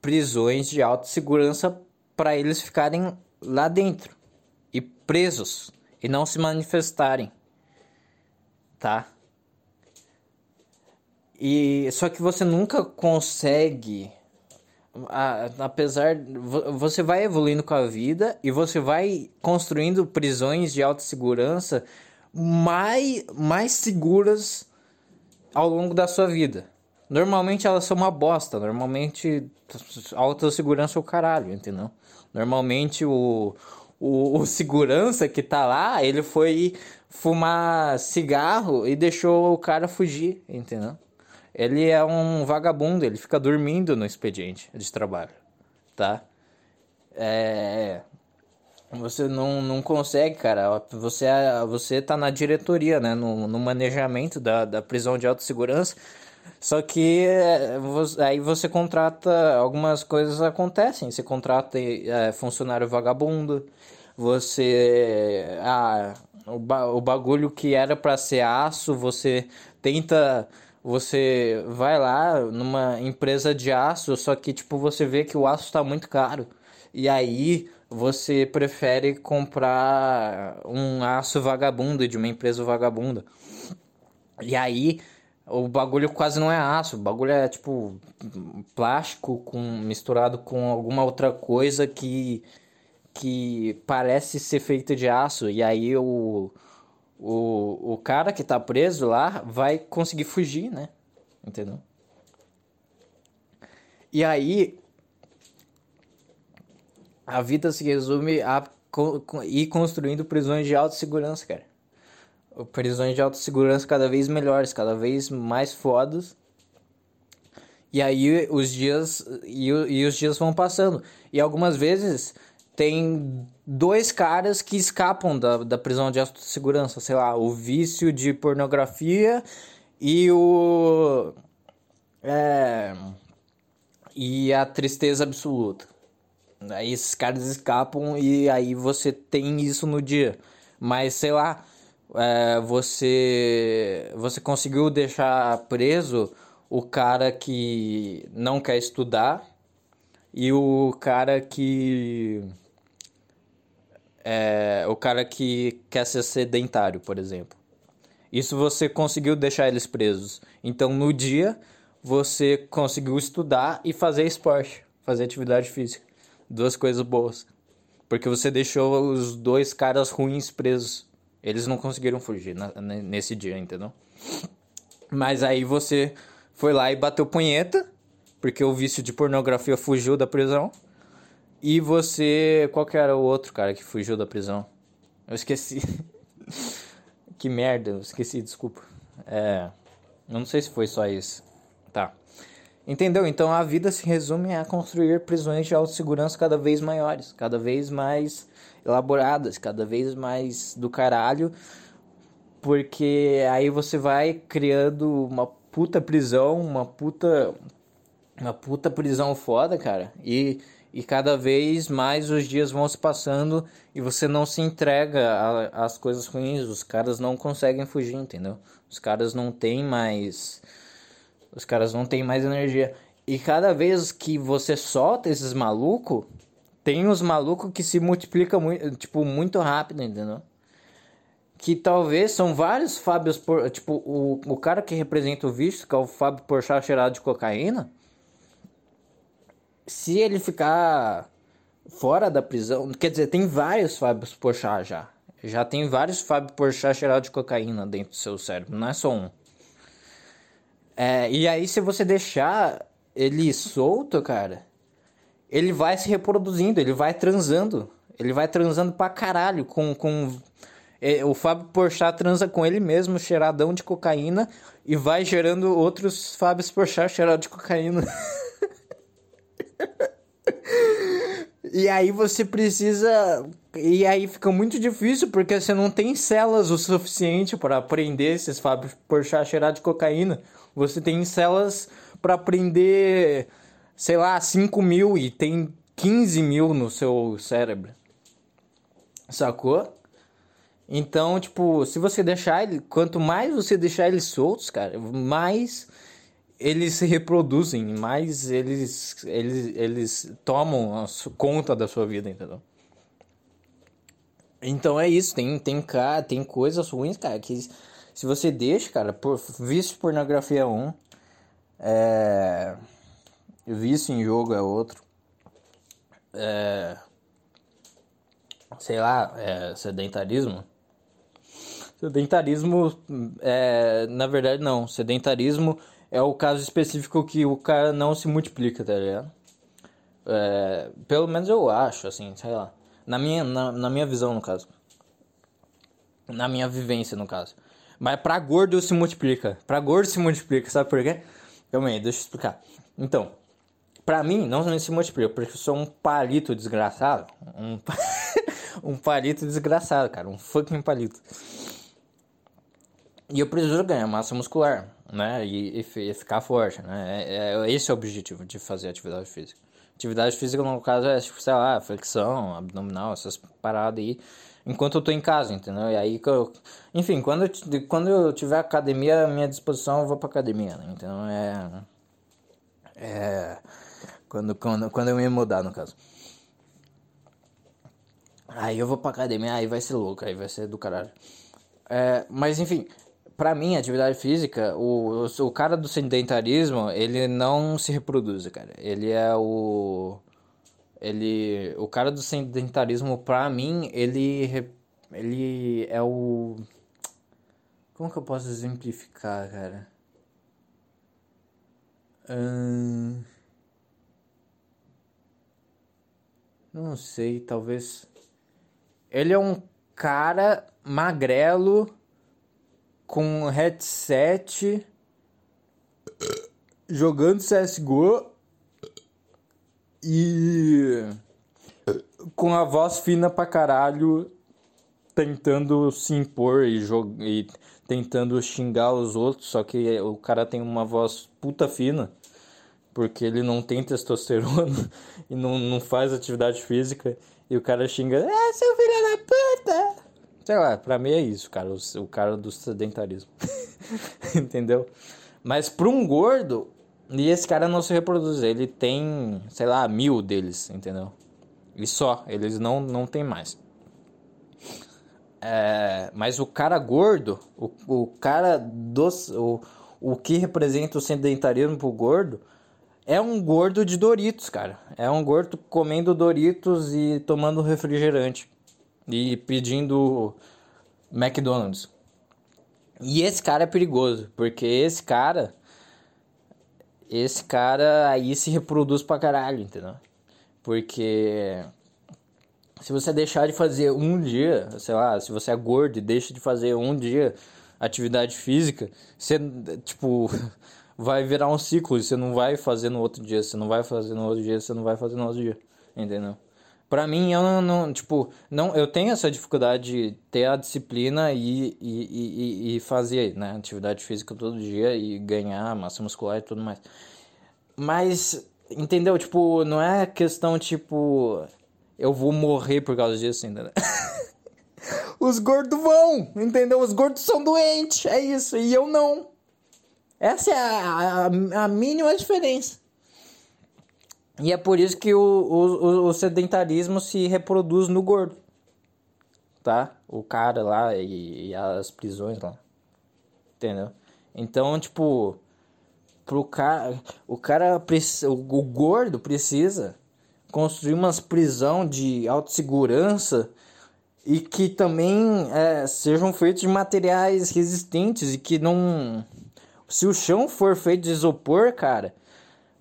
prisões de autossegurança para eles ficarem lá dentro presos e não se manifestarem, tá? E só que você nunca consegue a, apesar você vai evoluindo com a vida e você vai construindo prisões de alta segurança mais mais seguras ao longo da sua vida. Normalmente elas são uma bosta, normalmente alta segurança é o caralho, entendeu? Normalmente o o, o segurança que tá lá, ele foi fumar cigarro e deixou o cara fugir, entendeu? Ele é um vagabundo, ele fica dormindo no expediente de trabalho, tá? É... Você não, não consegue, cara. Você, você tá na diretoria, né? No, no manejamento da, da prisão de alta segurança. Só que é, aí você contrata, algumas coisas acontecem. Você contrata é, funcionário vagabundo, você. Ah, o, ba o bagulho que era para ser aço, você tenta. Você vai lá numa empresa de aço, só que tipo você vê que o aço está muito caro. E aí você prefere comprar um aço vagabundo de uma empresa vagabunda. E aí o bagulho quase não é aço, o bagulho é tipo plástico com misturado com alguma outra coisa que que parece ser feito de aço e aí o, o, o cara que tá preso lá vai conseguir fugir, né? Entendeu? E aí a vida se resume a ir construindo prisões de alta segurança, cara. Prisões de alta segurança cada vez melhores, cada vez mais fodas. E aí os dias e, e os dias vão passando. E algumas vezes tem dois caras que escapam da, da prisão de segurança, sei lá, o vício de pornografia E o. É, e a tristeza absoluta. Aí esses caras escapam e aí você tem isso no dia. Mas sei lá, é, você você conseguiu deixar preso o cara que não quer estudar e o cara que é, o cara que quer ser sedentário, por exemplo. Isso você conseguiu deixar eles presos. Então no dia você conseguiu estudar e fazer esporte, fazer atividade física. Duas coisas boas. Porque você deixou os dois caras ruins presos. Eles não conseguiram fugir na, nesse dia, entendeu? Mas aí você foi lá e bateu punheta, porque o vício de pornografia fugiu da prisão. E você. Qual que era o outro cara que fugiu da prisão? Eu esqueci. [LAUGHS] que merda, eu esqueci, desculpa. É. Eu não sei se foi só isso. Tá. Entendeu? Então a vida se resume a construir prisões de autossegurança cada vez maiores, cada vez mais elaboradas, cada vez mais do caralho, porque aí você vai criando uma puta prisão, uma puta uma puta prisão foda, cara. E e cada vez mais os dias vão se passando e você não se entrega às coisas ruins, os caras não conseguem fugir, entendeu? Os caras não têm mais os caras não têm mais energia. E cada vez que você solta esses malucos, tem os malucos que se multiplicam muito, tipo, muito rápido, entendeu? Que talvez são vários Fábios por. Tipo, o, o cara que representa o vício, que é o Fábio Porchat cheirado de cocaína. Se ele ficar fora da prisão. Quer dizer, tem vários Fábios Porchat já. Já tem vários Fábio Porchat cheirado de cocaína dentro do seu cérebro, não é só um. É, e aí, se você deixar ele solto, cara, ele vai se reproduzindo, ele vai transando. Ele vai transando pra caralho com. com é, o Fábio Porchat transa com ele mesmo, cheiradão de cocaína, e vai gerando outros Fábios Porchat cheirados de cocaína. [LAUGHS] e aí você precisa. E aí fica muito difícil porque você não tem células o suficiente para aprender esses Fábios Porchat cheirados de cocaína. Você tem células para prender, sei lá, 5 mil e tem 15 mil no seu cérebro. Sacou? Então, tipo, se você deixar ele. Quanto mais você deixar eles soltos, cara, mais eles se reproduzem, mais eles, eles, eles tomam conta da sua vida, entendeu? Então é isso, tem, tem, tem coisas ruins, cara, que se você deixa, cara, por, vício pornografia é um, é, vício em jogo é outro, é, sei lá, é, sedentarismo. Sedentarismo, é, na verdade não, sedentarismo é o caso específico que o cara não se multiplica, tá ligado? É, pelo menos eu acho, assim, sei lá. Na minha, na, na minha visão, no caso. Na minha vivência, no caso. Mas pra gordo se multiplica. Pra gordo se multiplica, sabe por quê? Calma aí, deixa eu explicar. Então, pra mim, não se multiplica, porque eu sou um palito desgraçado. Um, [LAUGHS] um palito desgraçado, cara. Um fucking palito. E eu preciso ganhar massa muscular, né? E, e, e ficar forte, né? É, é, esse é o objetivo de fazer atividade física. Atividade física, no caso, é, tipo, sei lá, flexão, abdominal, essas paradas aí enquanto eu tô em casa, entendeu? E aí que eu. Enfim, quando eu, quando eu tiver academia à minha disposição, eu vou pra academia, né? Então é. É. Quando, quando, quando eu me mudar, no caso. Aí eu vou pra academia, aí vai ser louco, aí vai ser do caralho. É, mas enfim, pra mim, atividade física, o, o, o cara do sedentarismo, ele não se reproduz, cara. Ele é o ele, o cara do sedentarismo, pra mim, ele, ele é o. Como que eu posso exemplificar, cara? Hum... Não sei, talvez. Ele é um cara magrelo com headset jogando CSGO e com a voz fina pra caralho tentando se impor e, e tentando xingar os outros, só que o cara tem uma voz puta fina, porque ele não tem testosterona [LAUGHS] e não, não faz atividade física, e o cara xinga, é seu filho da puta! Sei lá, pra mim é isso, cara, o, o cara do sedentarismo. [LAUGHS] Entendeu? Mas pra um gordo, e esse cara não se reproduz, ele tem, sei lá, mil deles, entendeu? E só, eles não, não tem mais. É, mas o cara gordo, o, o cara dos. O, o que representa o sedentarismo pro gordo é um gordo de Doritos, cara. É um gordo comendo Doritos e tomando refrigerante. E pedindo McDonald's. E esse cara é perigoso, porque esse cara. Esse cara aí se reproduz pra caralho, entendeu? Porque se você deixar de fazer um dia, sei lá, se você é gordo e deixa de fazer um dia atividade física, você, tipo, [LAUGHS] vai virar um ciclo e você não vai fazer no outro dia, você não vai fazer no outro dia, você não vai fazer no outro dia, entendeu? Pra mim, eu não, não tipo, não, eu tenho essa dificuldade de ter a disciplina e, e, e, e fazer, né, atividade física todo dia e ganhar massa muscular e tudo mais. Mas, entendeu? Tipo, não é questão, tipo, eu vou morrer por causa disso, entendeu? [LAUGHS] Os gordos vão, entendeu? Os gordos são doentes, é isso, e eu não. Essa é a, a, a mínima diferença. E é por isso que o, o, o, sedentarismo se reproduz no gordo. Tá? O cara lá e, e as prisões lá. Entendeu? Então, tipo, pro cara, o cara, o, o gordo precisa construir umas prisão de autossegurança e que também é, sejam feitos de materiais resistentes e que não. Se o chão for feito de isopor, cara,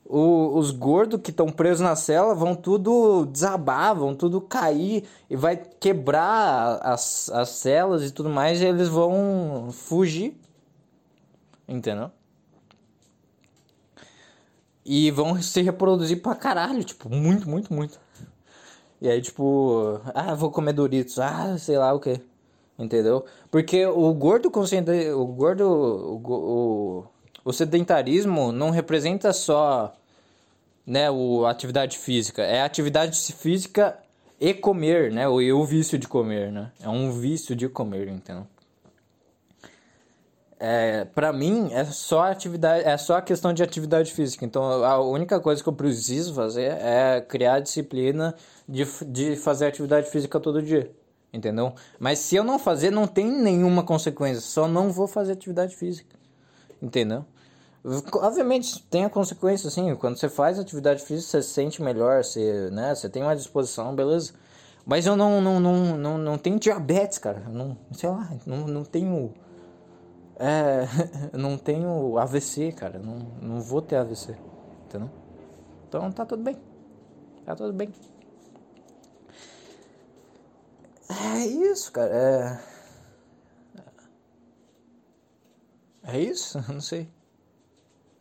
o, os gordos que estão presos na cela vão tudo desabar, vão tudo cair e vai quebrar as, as celas e tudo mais e eles vão fugir. Entendeu? E vão se reproduzir pra caralho, tipo, muito, muito, muito. E aí, tipo, ah, vou comer Doritos, ah, sei lá o que. Entendeu? Porque o gordo consciente, o gordo, o, o, o sedentarismo não representa só, né, o atividade física, é atividade física e comer, né, o, o vício de comer, né? É um vício de comer, entendeu? é, para mim é só atividade, é só a questão de atividade física. Então a única coisa que eu preciso fazer é criar a disciplina de, de fazer atividade física todo dia. Entendeu? Mas se eu não fazer, não tem nenhuma consequência. Só não vou fazer atividade física. Entendeu? Obviamente tem a consequência, assim. Quando você faz atividade física, você se sente melhor, você, né, você tem uma disposição, beleza. Mas eu não, não, não, não, não tenho diabetes, cara. não, sei lá, não, não tenho é, [LAUGHS] não tenho AVC, cara. Não, não vou ter AVC. Entendeu? Então tá tudo bem. Tá tudo bem. É isso, cara. É. É isso? [LAUGHS] Eu não sei.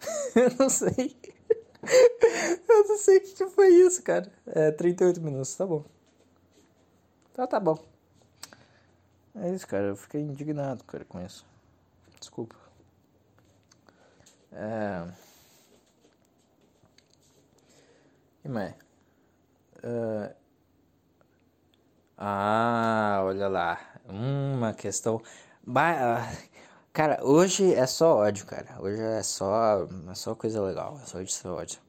[LAUGHS] Eu não sei. [LAUGHS] Eu não sei o que foi isso, cara. É 38 minutos, tá bom. Então tá bom. É isso, cara. Eu fiquei indignado, cara, com isso. Desculpa. É... E mais? Uh... Ah, olha lá. Uma questão. Ah, cara, hoje é só ódio, cara. Hoje é só, é só coisa legal. É só de ódio.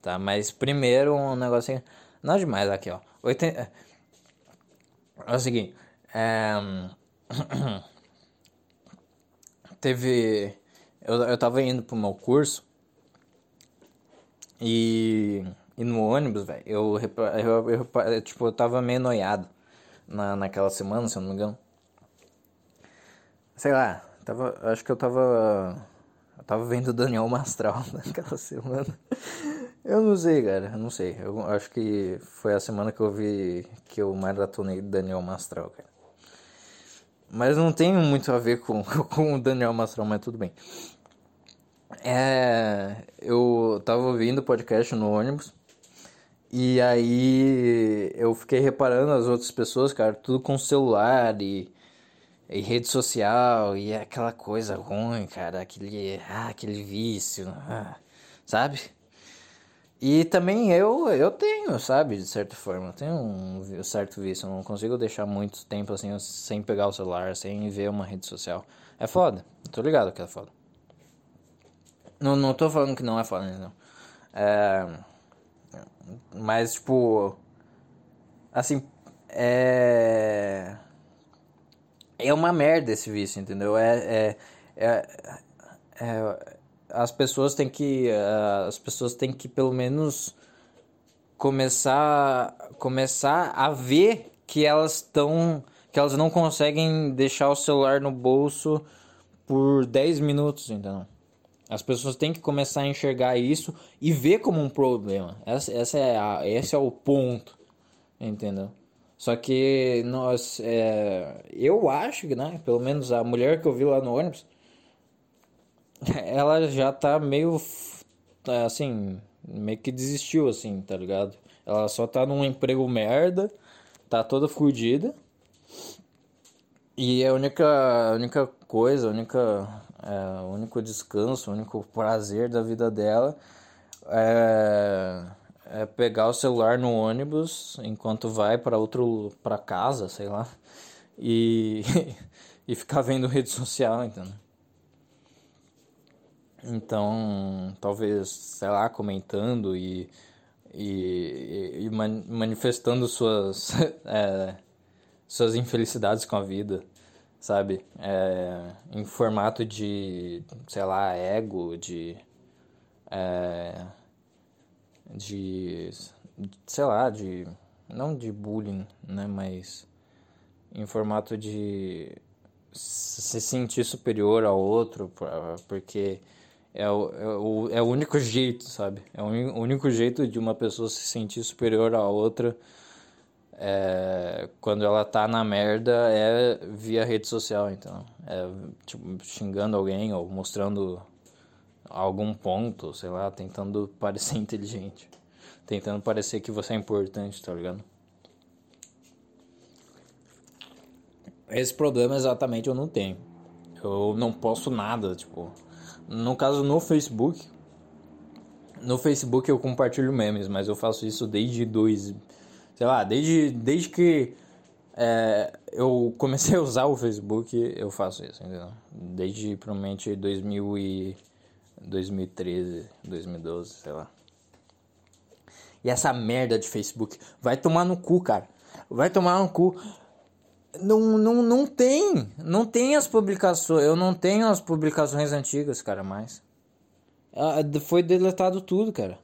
Tá, mas primeiro um negocinho. Não demais aqui, ó. 80... É o seguinte. É... [COUGHS] teve. Eu, eu tava indo pro meu curso e, e no ônibus, velho, eu, eu, eu, eu, tipo, eu tava meio noiado na, naquela semana, se eu não me engano. Sei lá, tava, acho que eu tava. Eu tava vendo Daniel Mastral [LAUGHS] naquela semana. Eu não sei, cara, eu não sei. Eu acho que foi a semana que eu vi que eu maratonei Daniel Mastral, cara. Mas não tem muito a ver com, [LAUGHS] com o Daniel Mastral, mas tudo bem. É, eu tava ouvindo o podcast no ônibus E aí eu fiquei reparando as outras pessoas, cara, tudo com celular e, e rede social e aquela coisa ruim, cara, aquele, ah, aquele vício, ah, sabe? E também eu, eu tenho, sabe, de certa forma, eu tenho um certo vício, eu não consigo deixar muito tempo assim sem pegar o celular, sem ver uma rede social. É foda, tô ligado que é foda. Não, não tô falando que não é foda, não. É, mas, tipo, assim, é. É uma merda esse vício, entendeu? É, é, é, é as pessoas têm que uh, as pessoas têm que pelo menos começar começar a ver que elas estão que elas não conseguem deixar o celular no bolso por 10 minutos, entendeu? As pessoas têm que começar a enxergar isso e ver como um problema. Essa, essa é a, esse é o ponto, entendeu? Só que nós, é, eu acho que, né? Pelo menos a mulher que eu vi lá no ônibus, [LAUGHS] ela já tá meio é, assim, meio que desistiu assim, tá ligado? Ela só tá num emprego merda, tá toda fodida. E a única, a única coisa, a única, é, o único descanso, o único prazer da vida dela é, é pegar o celular no ônibus enquanto vai para outro para casa, sei lá, e, [LAUGHS] e ficar vendo rede social, entendeu? Então, talvez, sei lá, comentando e, e, e manifestando suas, [LAUGHS] é, suas infelicidades com a vida, sabe? É, em formato de, sei lá, ego, de. É, de. sei lá, de. não de bullying, né? Mas em formato de se sentir superior ao outro, porque é o, é o, é o único jeito, sabe? É o único jeito de uma pessoa se sentir superior à outra é, quando ela tá na merda é via rede social, então. É tipo, xingando alguém ou mostrando algum ponto, sei lá, tentando [LAUGHS] parecer inteligente. Tentando parecer que você é importante, tá ligado? Esse problema exatamente eu não tenho. Eu não posto nada, tipo no caso, no Facebook. No Facebook eu compartilho memes, mas eu faço isso desde dois. Sei lá, desde, desde que é, eu comecei a usar o Facebook, eu faço isso, entendeu? Desde provavelmente 2000 e 2013, 2012, sei lá. E essa merda de Facebook vai tomar no cu, cara. Vai tomar no cu. Não, não, não tem. Não tem as publicações. Eu não tenho as publicações antigas, cara, mais. Ah, foi deletado tudo, cara.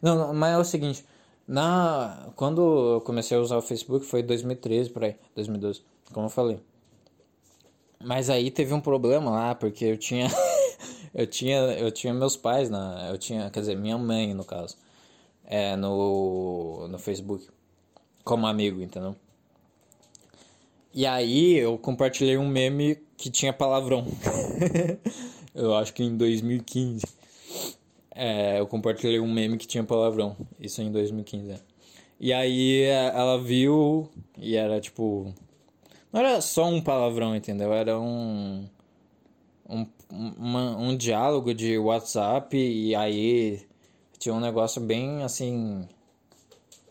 Não, não, mas é o seguinte. Na, quando eu comecei a usar o Facebook foi 2013, por aí. 2012, como eu falei. Mas aí teve um problema lá, porque eu tinha. [LAUGHS] eu tinha eu tinha meus pais na eu tinha quer dizer minha mãe no caso é no no Facebook como amigo entendeu e aí eu compartilhei um meme que tinha palavrão. [LAUGHS] eu acho que em 2015. É, eu compartilhei um meme que tinha palavrão. Isso em 2015. É. E aí ela viu e era tipo. Não era só um palavrão, entendeu? Era um. Um, uma, um diálogo de WhatsApp e aí tinha um negócio bem assim.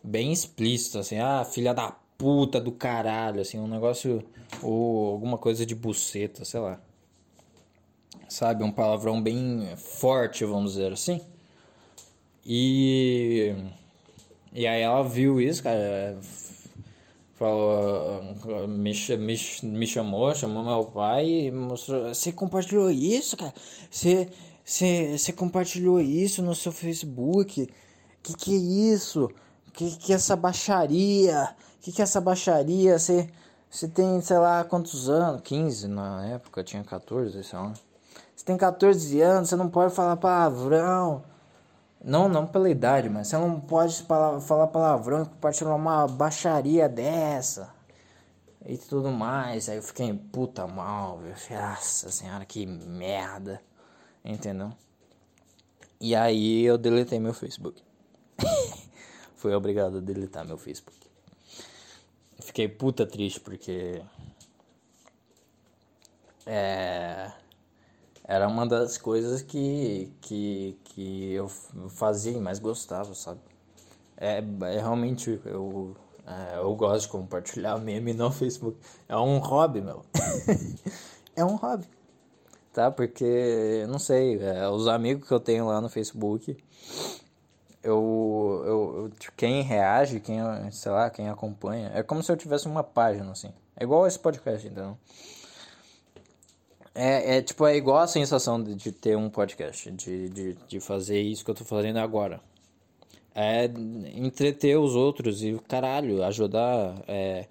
Bem explícito, assim, ah, filha da puta do caralho, assim, um negócio ou alguma coisa de buceta, sei lá. Sabe, um palavrão bem forte, vamos dizer assim. E e aí ela viu isso, cara, falou, me, me, me chamou, chamou meu pai e mostrou, você compartilhou isso, cara? Você você, compartilhou isso no seu Facebook? Que que é isso? Que que é essa baixaria? que, que é essa baixaria? Você, você tem, sei lá, quantos anos? 15 na época, tinha 14, sei lá. Você tem 14 anos, você não pode falar palavrão. Não, não pela idade, mas você não pode falar palavrão e compartilhar uma baixaria dessa. E tudo mais. Aí eu fiquei puta mal, viu? Nossa senhora, que merda. Entendeu? E aí eu deletei meu Facebook. [LAUGHS] fui obrigado a deletar meu Facebook. Fiquei puta triste porque. É. Era uma das coisas que, que, que eu fazia e mais gostava, sabe? É, é realmente. Eu, é, eu gosto de compartilhar meme no [LAUGHS] Facebook. É um hobby, meu. [LAUGHS] é um hobby. Tá? Porque, não sei, é, os amigos que eu tenho lá no Facebook eu, eu, eu, tipo, quem reage, quem, sei lá, quem acompanha, é como se eu tivesse uma página, assim. É igual esse podcast, então. É, é tipo, é igual a sensação de, de ter um podcast, de, de, de fazer isso que eu tô fazendo agora. É entreter os outros e, caralho, ajudar, é,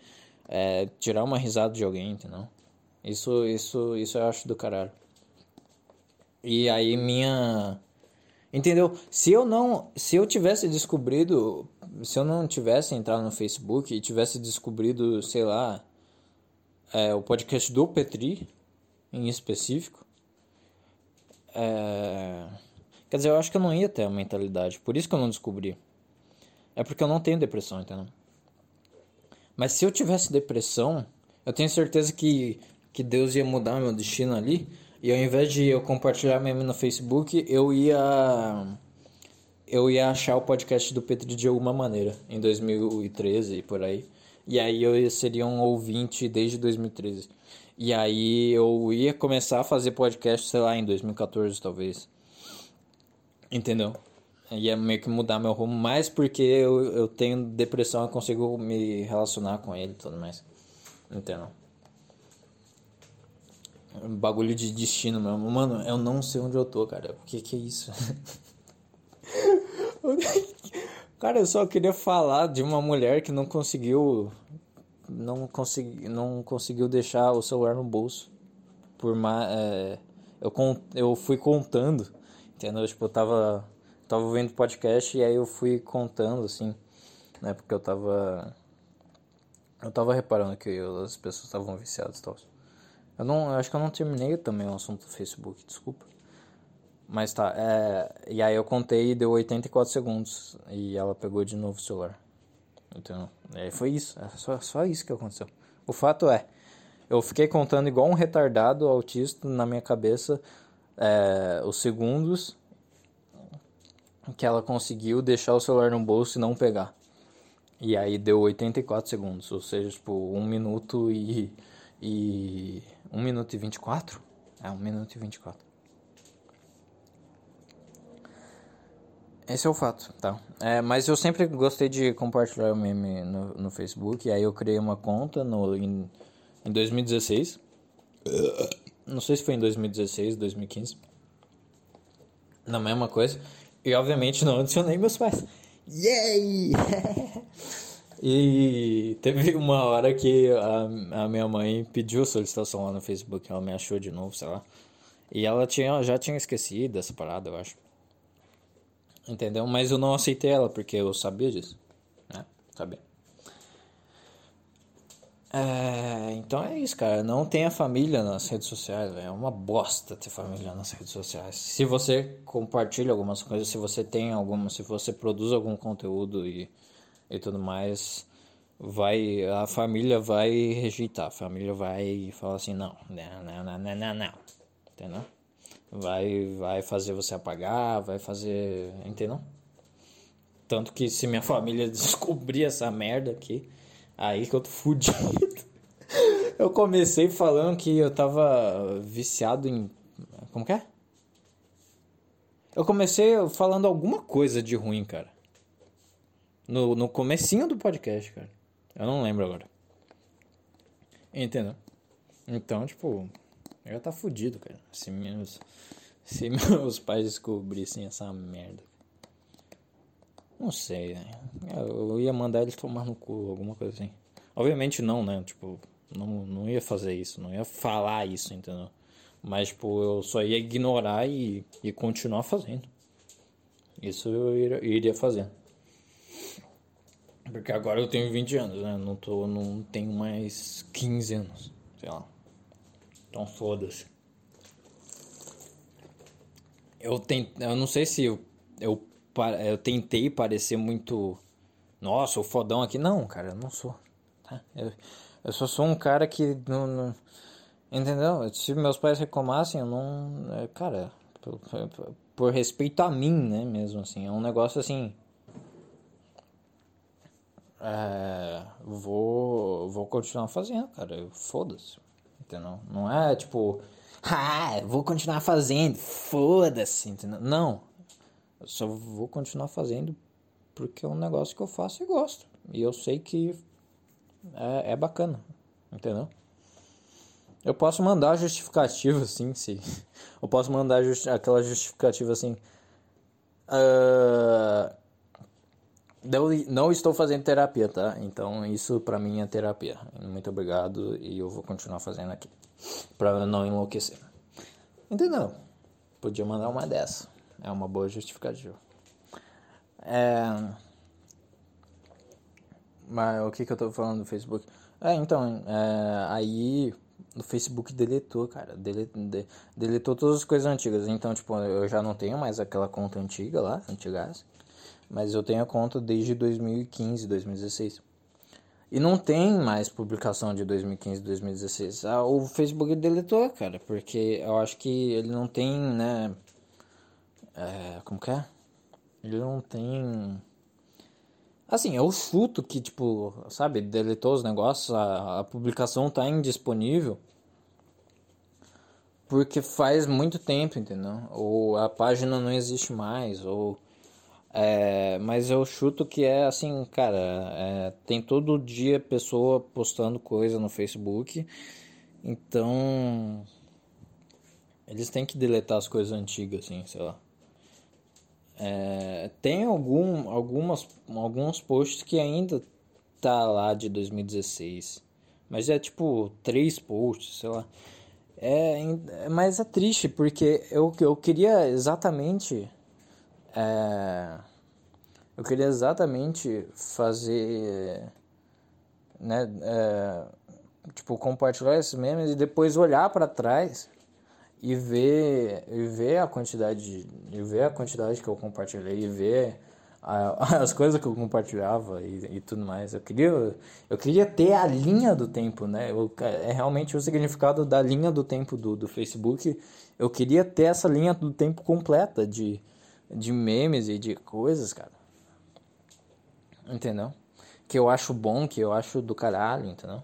é tirar uma risada de alguém, entendeu? Isso, isso, isso eu acho do caralho. E aí minha Entendeu? Se eu não, se eu tivesse descobrido, se eu não tivesse entrado no Facebook e tivesse descobrido, sei lá, é, o podcast do Petri em específico, é, quer dizer, eu acho que eu não ia ter a mentalidade. Por isso que eu não descobri. É porque eu não tenho depressão, entendeu? Mas se eu tivesse depressão, eu tenho certeza que, que Deus ia mudar meu destino ali e ao invés de eu compartilhar meme no Facebook, eu ia eu ia achar o podcast do Petri de alguma maneira em 2013 e por aí. E aí eu seria um ouvinte desde 2013. E aí eu ia começar a fazer podcast, sei lá, em 2014 talvez. Entendeu? Ia meio que mudar meu rumo, mais porque eu, eu tenho depressão e consigo me relacionar com ele e tudo mais. Entendeu? Bagulho de destino mesmo. Mano, eu não sei onde eu tô, cara. O que que é isso? [LAUGHS] cara, eu só queria falar de uma mulher que não conseguiu. Não, consegui, não conseguiu deixar o celular no bolso. Por mais. É, eu, eu fui contando. Entendeu? Tipo, eu tava. Tava vendo podcast e aí eu fui contando, assim. Né? Porque eu tava. Eu tava reparando que as pessoas estavam viciadas e tal. Eu não, eu acho que eu não terminei também o assunto do Facebook, desculpa. Mas tá, é, e aí eu contei e deu 84 segundos e ela pegou de novo o celular. Então, é, foi isso, é só, só isso que aconteceu. O fato é, eu fiquei contando igual um retardado autista na minha cabeça é, os segundos que ela conseguiu deixar o celular no bolso e não pegar. E aí deu 84 segundos, ou seja, tipo, um minuto e e 1 minuto e 24? É, 1 minuto e 24. Esse é o fato, tá? É, mas eu sempre gostei de compartilhar o meme no, no Facebook. Aí eu criei uma conta no, em, em 2016. Não sei se foi em 2016, 2015. Na mesma coisa. E obviamente não adicionei meus pais. Yay! [LAUGHS] E teve uma hora que a, a minha mãe pediu solicitação lá no Facebook, ela me achou de novo, sei lá. E ela tinha, já tinha esquecido essa parada, eu acho. Entendeu? Mas eu não aceitei ela porque eu sabia disso. Né? Sabia. É, então é isso, cara. Não tenha família nas redes sociais, véio. é uma bosta ter família nas redes sociais. Se você compartilha algumas coisas, se você tem alguma, se você produz algum conteúdo e e tudo mais, vai a família vai rejeitar, a família vai falar assim, não, não, não, não, não, não, entendeu? Vai, vai fazer você apagar, vai fazer, entendeu? Tanto que se minha [LAUGHS] família descobrir essa merda aqui, aí que eu tô fudido. [LAUGHS] Eu comecei falando que eu tava viciado em. Como que é? Eu comecei falando alguma coisa de ruim, cara. No, no comecinho do podcast, cara. Eu não lembro agora. Entendeu? Então, tipo, já tá fudido, cara. Se meus, se meus pais descobrissem essa merda. Não sei, né? Eu ia mandar eles tomar no cu, alguma coisa assim. Obviamente não, né? Tipo, não, não ia fazer isso, não ia falar isso, entendeu? Mas, tipo, eu só ia ignorar e, e continuar fazendo. Isso eu iria, iria fazer. Porque agora eu tenho 20 anos, né? Não, tô, não tenho mais 15 anos, sei lá. Então foda-se. Eu, tent, eu não sei se eu, eu, eu tentei parecer muito nossa, o fodão aqui. Não, cara, eu não sou. Tá? Eu, eu só sou um cara que não, não, Entendeu? Se meus pais reclamassem, eu não. É, cara, por, por, por respeito a mim, né? Mesmo assim. É um negócio assim. É, vou, vou continuar fazendo, cara. Foda-se. Entendeu? Não é tipo. Ah, vou continuar fazendo. Foda-se. Entendeu? Não. Eu só vou continuar fazendo porque é um negócio que eu faço e gosto. E eu sei que é, é bacana. Entendeu? Eu posso mandar justificativa, assim, se. [LAUGHS] Eu posso mandar aquela justificativa assim. Uh, não, não estou fazendo terapia, tá? Então isso pra mim é terapia. Muito obrigado e eu vou continuar fazendo aqui. Pra não enlouquecer. Entendeu? Podia mandar uma dessa. É uma boa justificativa. É... Mas o que, que eu tô falando do Facebook? É, então, é, aí o Facebook deletou, cara. Deletou, de, deletou todas as coisas antigas. Então, tipo, eu já não tenho mais aquela conta antiga lá, antigas. Mas eu tenho a conta desde 2015, 2016. E não tem mais publicação de 2015, 2016. Ah, o Facebook deletou, cara, porque eu acho que ele não tem, né? É, como que é? Ele não tem. Assim, eu chuto que, tipo, sabe, deletou os negócios, a, a publicação tá indisponível. Porque faz muito tempo, entendeu? Ou a página não existe mais, ou. É, mas eu chuto que é assim, cara, é, tem todo dia pessoa postando coisa no Facebook, então eles têm que deletar as coisas antigas, assim, sei lá. É, tem algum, algumas, alguns posts que ainda tá lá de 2016. Mas é tipo três posts, sei lá. É, mas é triste porque eu, eu queria exatamente. É, eu queria exatamente fazer. Né, é, tipo, compartilhar esses memes e depois olhar para trás e ver, e ver a quantidade, e ver a quantidade que eu compartilhei, e ver a, [LAUGHS] as coisas que eu compartilhava e, e, tudo mais. Eu queria, eu queria ter a linha do tempo, né? Eu, é realmente o significado da linha do tempo do, do Facebook. Eu queria ter essa linha do tempo completa de, de memes e de coisas, cara. Entendeu? Que eu acho bom, que eu acho do caralho, entendeu?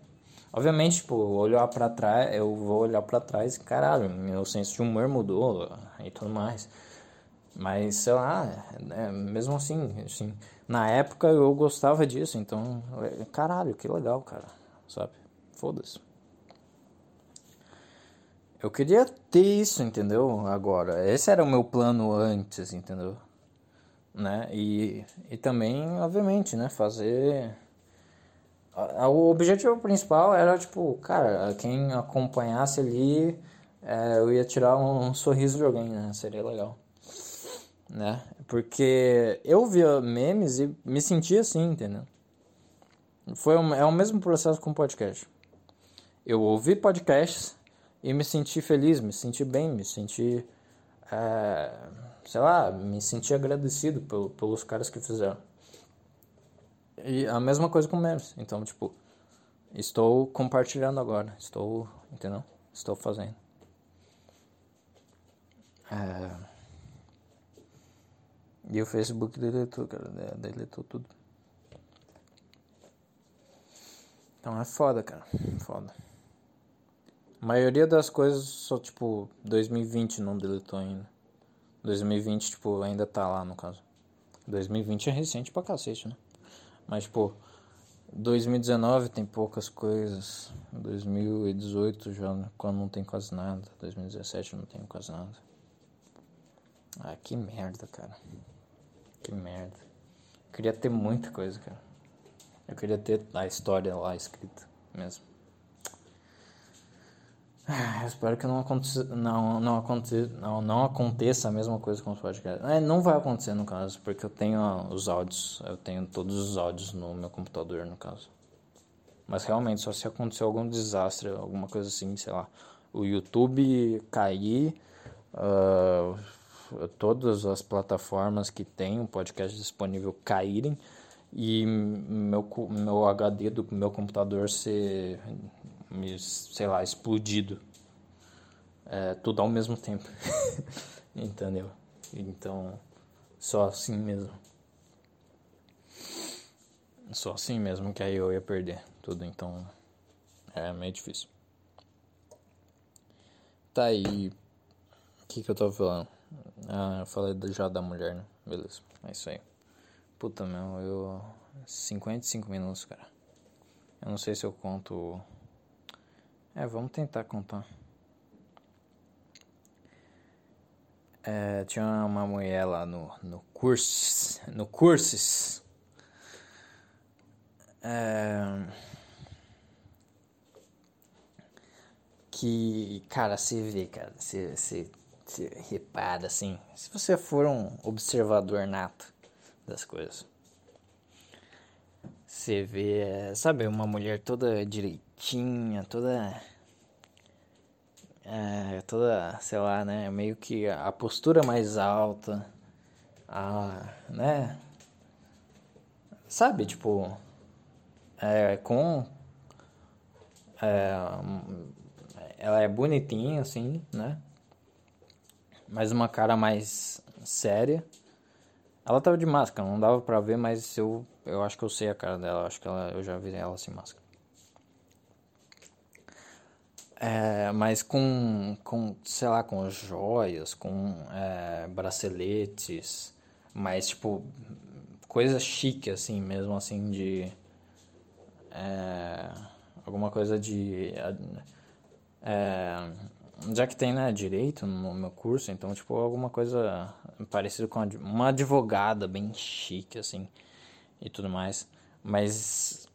Obviamente, tipo, olhar para trás, eu vou olhar para trás e caralho, meu senso de humor mudou e tudo mais. Mas, sei lá, é, mesmo assim, assim, na época eu gostava disso, então, é, caralho, que legal, cara, sabe? Foda-se. Eu queria ter isso, entendeu? Agora, esse era o meu plano antes, entendeu? Né? E, e também, obviamente, né, fazer o objetivo principal era, tipo, cara, quem acompanhasse ali, é, eu ia tirar um, sorriso de alguém, né? Seria legal. Né? Porque eu via memes e me sentia assim, entendeu? Foi um, é o mesmo processo com podcast. Eu ouvi podcasts e me senti feliz, me senti bem, me senti, é, sei lá, me senti agradecido pelo, pelos caras que fizeram. E a mesma coisa com memes. Então, tipo, estou compartilhando agora. Estou, entendeu? Estou fazendo. É... E o Facebook deletou, cara. Deletou tudo. Então é foda, cara. Foda. A maioria das coisas só, tipo, 2020 não deletou ainda. 2020, tipo, ainda tá lá, no caso. 2020 é recente pra cacete, né? Mas, pô, 2019 tem poucas coisas. 2018 já não tem quase nada. 2017 não tem quase nada. Ah, que merda, cara. Que merda. Eu queria ter muita coisa, cara. Eu queria ter a história lá escrita mesmo. Ah, espero que não aconteça, não, não, aconteça, não, não aconteça a mesma coisa com os podcasts. É, não vai acontecer no caso, porque eu tenho os áudios, eu tenho todos os áudios no meu computador no caso. Mas realmente, só se acontecer algum desastre, alguma coisa assim, sei lá, o YouTube cair, uh, todas as plataformas que tem o um podcast disponível caírem e meu, meu HD do meu computador ser, sei lá, explodido. É, tudo ao mesmo tempo. [LAUGHS] Entendeu? Então, só assim mesmo. Só assim mesmo que aí eu ia perder tudo, então é meio difícil. Tá aí. O que que eu tava falando? Ah, eu falei já da mulher, né? Beleza, é isso aí. Puta, meu, eu. 55 minutos, cara. Eu não sei se eu conto. É, vamos tentar contar. É, tinha uma mulher lá no, no curso. No cursos. É, que, cara, você vê, cara, você, você, você repara assim. Se você for um observador nato das coisas. Você vê, sabe, uma mulher toda direitinha, toda. É, toda, sei lá, né? Meio que a postura mais alta, a, né? Sabe, tipo, é, com. É, ela é bonitinha, assim, né? Mas uma cara mais séria. Ela tava de máscara, não dava pra ver, mas eu, eu acho que eu sei a cara dela. Acho que ela, eu já vi ela sem máscara. É, mas com, com, sei lá, com joias, com é, braceletes, mas tipo, coisa chique assim, mesmo assim, de. É, alguma coisa de. É, já que tem, né, direito no meu curso, então, tipo, alguma coisa parecida com uma advogada bem chique, assim, e tudo mais. Mas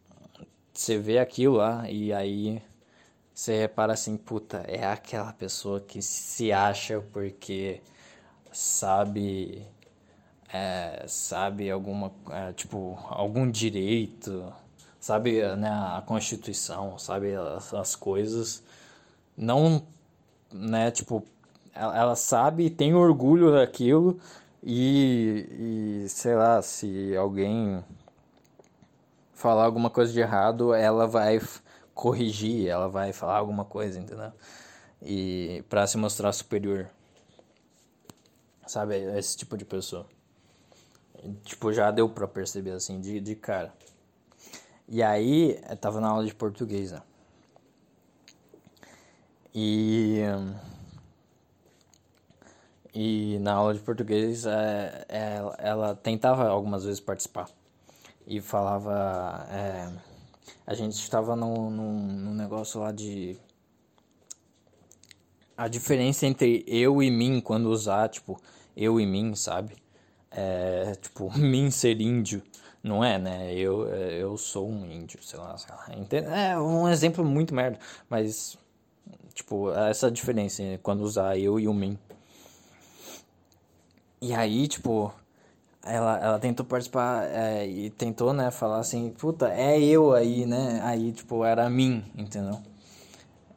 você vê aquilo lá e aí você repara assim, puta, é aquela pessoa que se acha porque sabe, é, sabe alguma, é, tipo, algum direito, sabe, né, a Constituição, sabe as, as coisas, não né? Tipo, ela, ela sabe, tem orgulho daquilo e, e sei lá, se alguém falar alguma coisa de errado, ela vai corrigir, ela vai falar alguma coisa, entendeu? E para se mostrar superior. Sabe, esse tipo de pessoa. Tipo, já deu pra perceber assim, de, de cara. E aí, eu tava na aula de português, né? E, e na aula de português é, é, ela tentava algumas vezes participar e falava. É, a gente estava num, num, negócio lá de. A diferença entre eu e mim quando usar, tipo, eu e mim, sabe? É, tipo, [LAUGHS] mim ser índio, não é, né? Eu, eu sou um índio, sei lá, sei lá. É um exemplo muito merda, mas Tipo, essa diferença quando usar eu e o mim. E aí, tipo, ela, ela tentou participar é, e tentou, né, falar assim, puta, é eu aí, né? Aí, tipo, era mim, entendeu?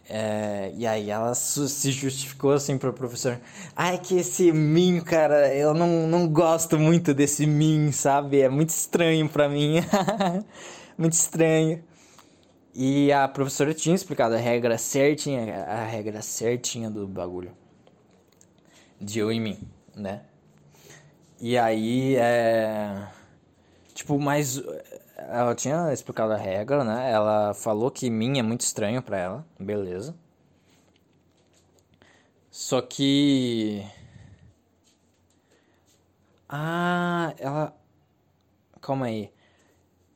É, e aí ela se justificou assim pro professor. Ai, que esse mim, cara, eu não, não gosto muito desse mim, sabe? É muito estranho pra mim. [LAUGHS] muito estranho. E a professora tinha explicado a regra certinha, a regra certinha do bagulho. De eu e mim, né? E aí, é... Tipo, mas ela tinha explicado a regra, né? Ela falou que mim é muito estranho pra ela, beleza. Só que... Ah, ela... Calma aí.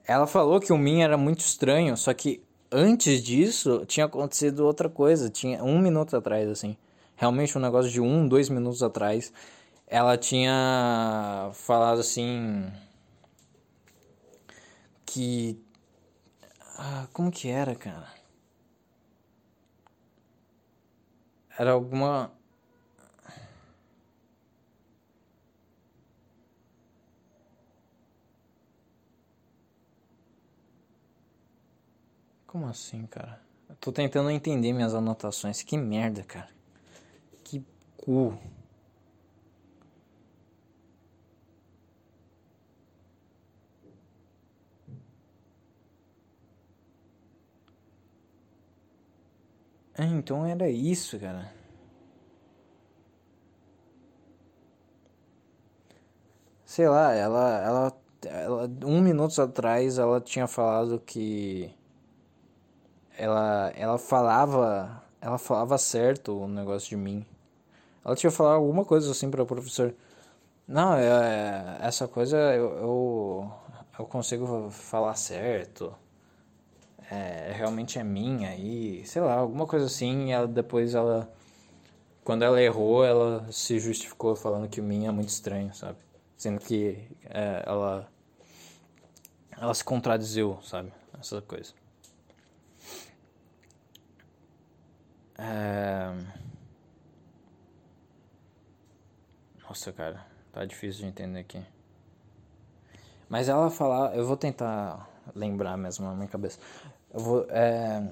Ela falou que o mim era muito estranho, só que antes disso, tinha acontecido outra coisa. Tinha um minuto atrás, assim. Realmente um negócio de um, dois minutos atrás. Ela tinha falado assim. Que. Ah, como que era, cara? Era alguma. Como assim, cara? Eu tô tentando entender minhas anotações. Que merda, cara. Que cu. Ah, então era isso, cara. Sei lá, ela, ela, ela, um minuto atrás ela tinha falado que ela, ela falava, ela falava certo o negócio de mim. Ela tinha falado alguma coisa assim para o professor. Não, é, essa coisa eu, eu, eu consigo falar certo. É, realmente é minha e sei lá, alguma coisa assim. Ela, depois ela, quando ela errou, ela se justificou falando que o minha é muito estranho, sabe? Sendo que é, ela ela se contradiziu, sabe? Essa coisa. É... Nossa, cara, tá difícil de entender aqui. Mas ela falar, eu vou tentar lembrar mesmo na minha cabeça. Vou, é...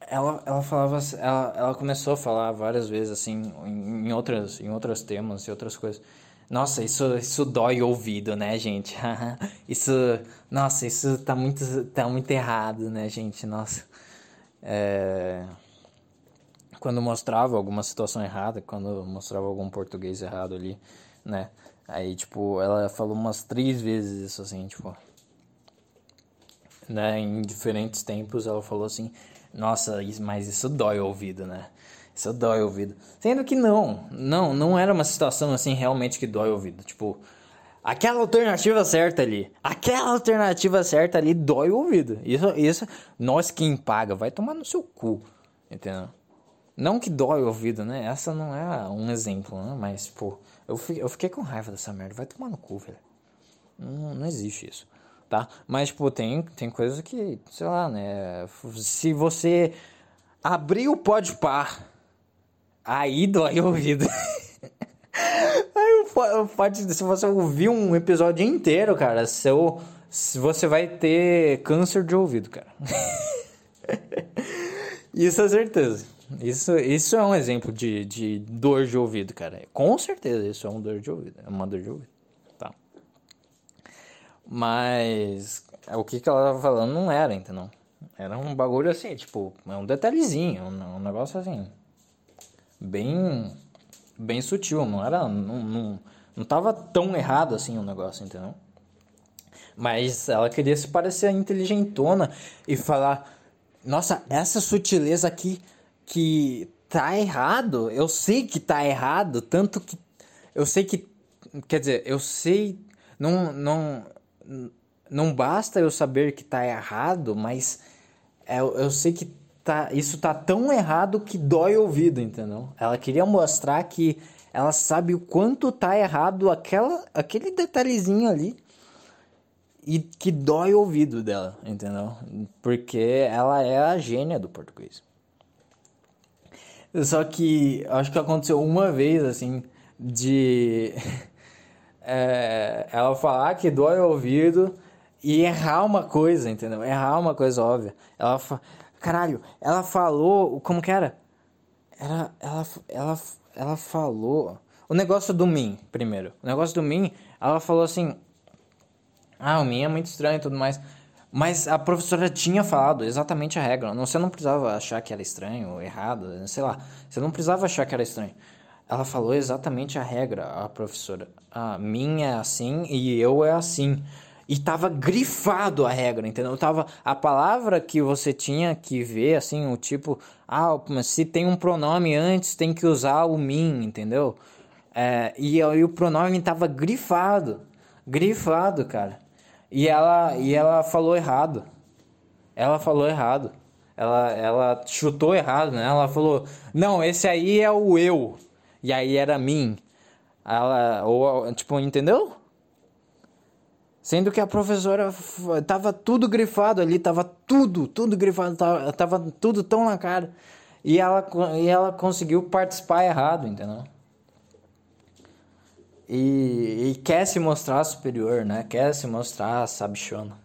ela, ela falava, ela, ela começou a falar várias vezes assim em, em outras, em outros temas e outras coisas. Nossa, isso, isso dói o ouvido, né, gente? [LAUGHS] isso, nossa, isso tá muito, tá muito errado, né, gente? Nossa. É... Quando mostrava alguma situação errada, quando mostrava algum português errado ali, né? Aí, tipo, ela falou umas três vezes isso, assim, tipo... Né, em diferentes tempos ela falou assim, nossa, mas isso dói o ouvido, né? Isso dói o ouvido. Sendo que não, não, não era uma situação assim realmente que dói o ouvido. Tipo, aquela alternativa certa ali, aquela alternativa certa ali dói o ouvido. Isso, isso, nós quem paga vai tomar no seu cu, entendeu? Não que dói o ouvido, né? Essa não é um exemplo, né? Mas, pô, eu fiquei, eu fiquei com raiva dessa merda. Vai tomar no cu, velho. Não, não existe isso, tá? Mas, pô, tem, tem coisa que, sei lá, né? Se você abrir o pode par Aí dói o ouvido. [LAUGHS] Aí pode, se você ouvir um episódio inteiro, cara, seu, você vai ter câncer de ouvido, cara. [LAUGHS] isso é certeza. Isso, isso é um exemplo de, de dor de ouvido, cara. Com certeza, isso é uma dor de ouvido. É uma dor de ouvido. Mas o que, que ela tava falando não era, entendeu? Era um bagulho assim, tipo, é um detalhezinho, um, um negócio assim bem bem sutil, não era não, não, não tava tão errado assim o negócio, entendeu? Mas ela queria se parecer inteligentona e falar: "Nossa, essa sutileza aqui que tá errado, eu sei que tá errado, tanto que eu sei que quer dizer, eu sei não não não basta eu saber que tá errado, mas eu, eu sei que tá, isso tá tão errado que dói o ouvido, entendeu? Ela queria mostrar que ela sabe o quanto tá errado aquela, aquele detalhezinho ali e que dói o ouvido dela, entendeu? Porque ela é a gênia do português. Só que acho que aconteceu uma vez assim de [LAUGHS] é, ela falar que dói o ouvido e errar uma coisa, entendeu? Errar uma coisa óbvia. Ela, Caralho, ela falou. Como que era? Era, ela, ela, ela falou. O negócio do Min, primeiro. O negócio do Min, ela falou assim. Ah, o Min é muito estranho e tudo mais. Mas a professora tinha falado exatamente a regra. Você não precisava achar que era estranho ou errado, sei lá. Você não precisava achar que era estranho. Ela falou exatamente a regra, a professora. Ah, Min é assim e eu é assim. E tava grifado a regra, entendeu? Tava a palavra que você tinha que ver, assim, o tipo, ah, se tem um pronome antes, tem que usar o mim, entendeu? É, e aí o pronome tava grifado, grifado, cara. E ela, e ela falou errado. Ela falou errado. Ela, ela chutou errado, né? Ela falou, não, esse aí é o eu. E aí era mim. Ela, ou, tipo, entendeu? Sendo que a professora tava tudo grifado ali, tava tudo, tudo grifado, tava, tava tudo tão na cara. E ela, e ela conseguiu participar errado, entendeu? E, e quer se mostrar superior, né? Quer se mostrar sabichona.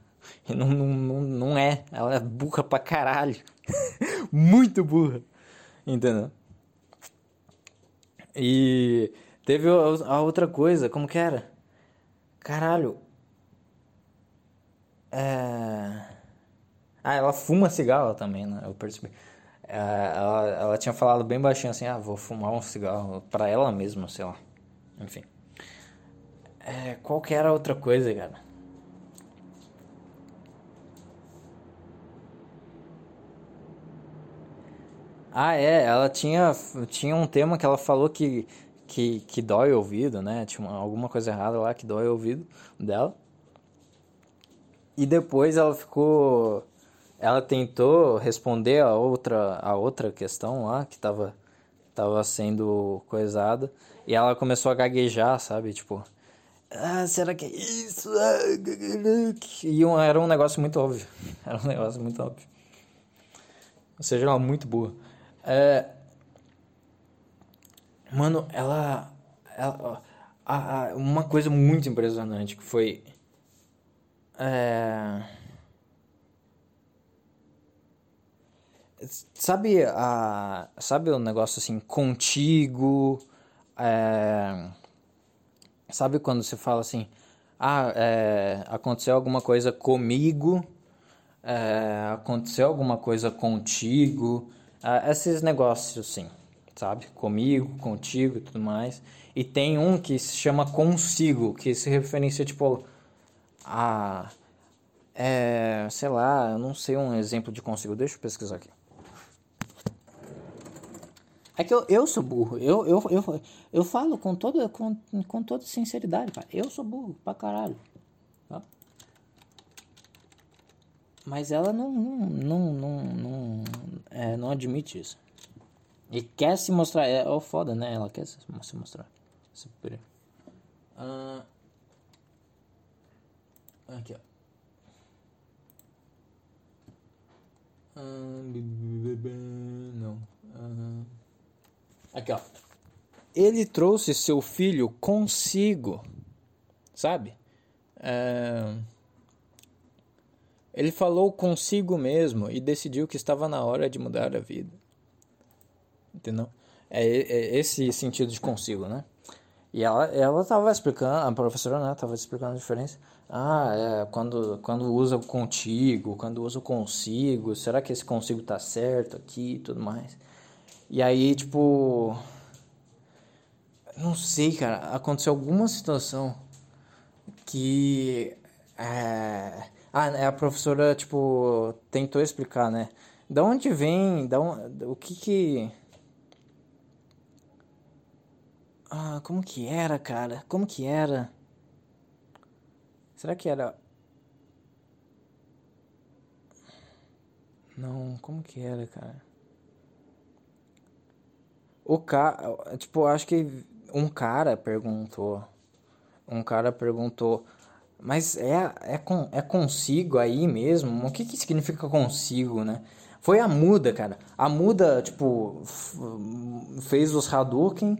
E não, não, não, é. Ela é burra pra caralho. [LAUGHS] Muito burra. Entendeu? E teve a outra coisa, como que era? Caralho, é... Ah, ela fuma cigarro também, né? Eu percebi. É, ela, ela tinha falado bem baixinho assim, ah, vou fumar um cigarro pra ela mesma, sei lá. Enfim. É, qual que era a outra coisa, cara? Ah, é, ela tinha, tinha um tema que ela falou que, que, que dói o ouvido, né? Tinha uma, alguma coisa errada lá que dói o ouvido dela. E depois ela ficou. Ela tentou responder a outra, a outra questão lá que tava, tava sendo coisada. E ela começou a gaguejar, sabe? Tipo. Ah, será que é isso? E um, era um negócio muito óbvio. [LAUGHS] Era um negócio muito óbvio. Ou seja, ela muito boa. É... Mano, ela. ela uma coisa muito impressionante que foi. É... Sabe, a, sabe o negócio assim, contigo? É... Sabe quando você fala assim, ah, é, aconteceu alguma coisa comigo, é, aconteceu alguma coisa contigo, é, esses negócios sim, sabe? Comigo, contigo e tudo mais. E tem um que se chama consigo, que se referencia tipo a. É, sei lá, eu não sei um exemplo de consigo, deixa eu pesquisar aqui. É que eu, eu sou burro. Eu, eu, eu, eu falo com toda, com, com toda sinceridade, cara. Eu sou burro pra caralho. Tá? Mas ela não, não, não, não, é, não admite isso. E quer se mostrar. É, é foda, né? Ela quer se, mostrar. Super. Uh, aqui, ó. Uh, não. Uh, Aqui, ó. Ele trouxe seu filho consigo, sabe? É... Ele falou consigo mesmo e decidiu que estava na hora de mudar a vida. Entendeu? É, é esse sentido de consigo, né? E ela ela estava explicando, a professora né, estava explicando a diferença. Ah, é, quando, quando usa contigo, quando usa consigo, será que esse consigo tá certo aqui e tudo mais? E aí, tipo. Não sei, cara. Aconteceu alguma situação que. É... Ah, é, a professora, tipo, tentou explicar, né? Da onde vem. Da o que que. Ah, como que era, cara? Como que era? Será que era. Não, como que era, cara? O cara, tipo, acho que um cara perguntou, um cara perguntou, mas é, é, com, é consigo aí mesmo? O que que significa consigo, né? Foi a muda, cara. A muda, tipo, fez os Hadouken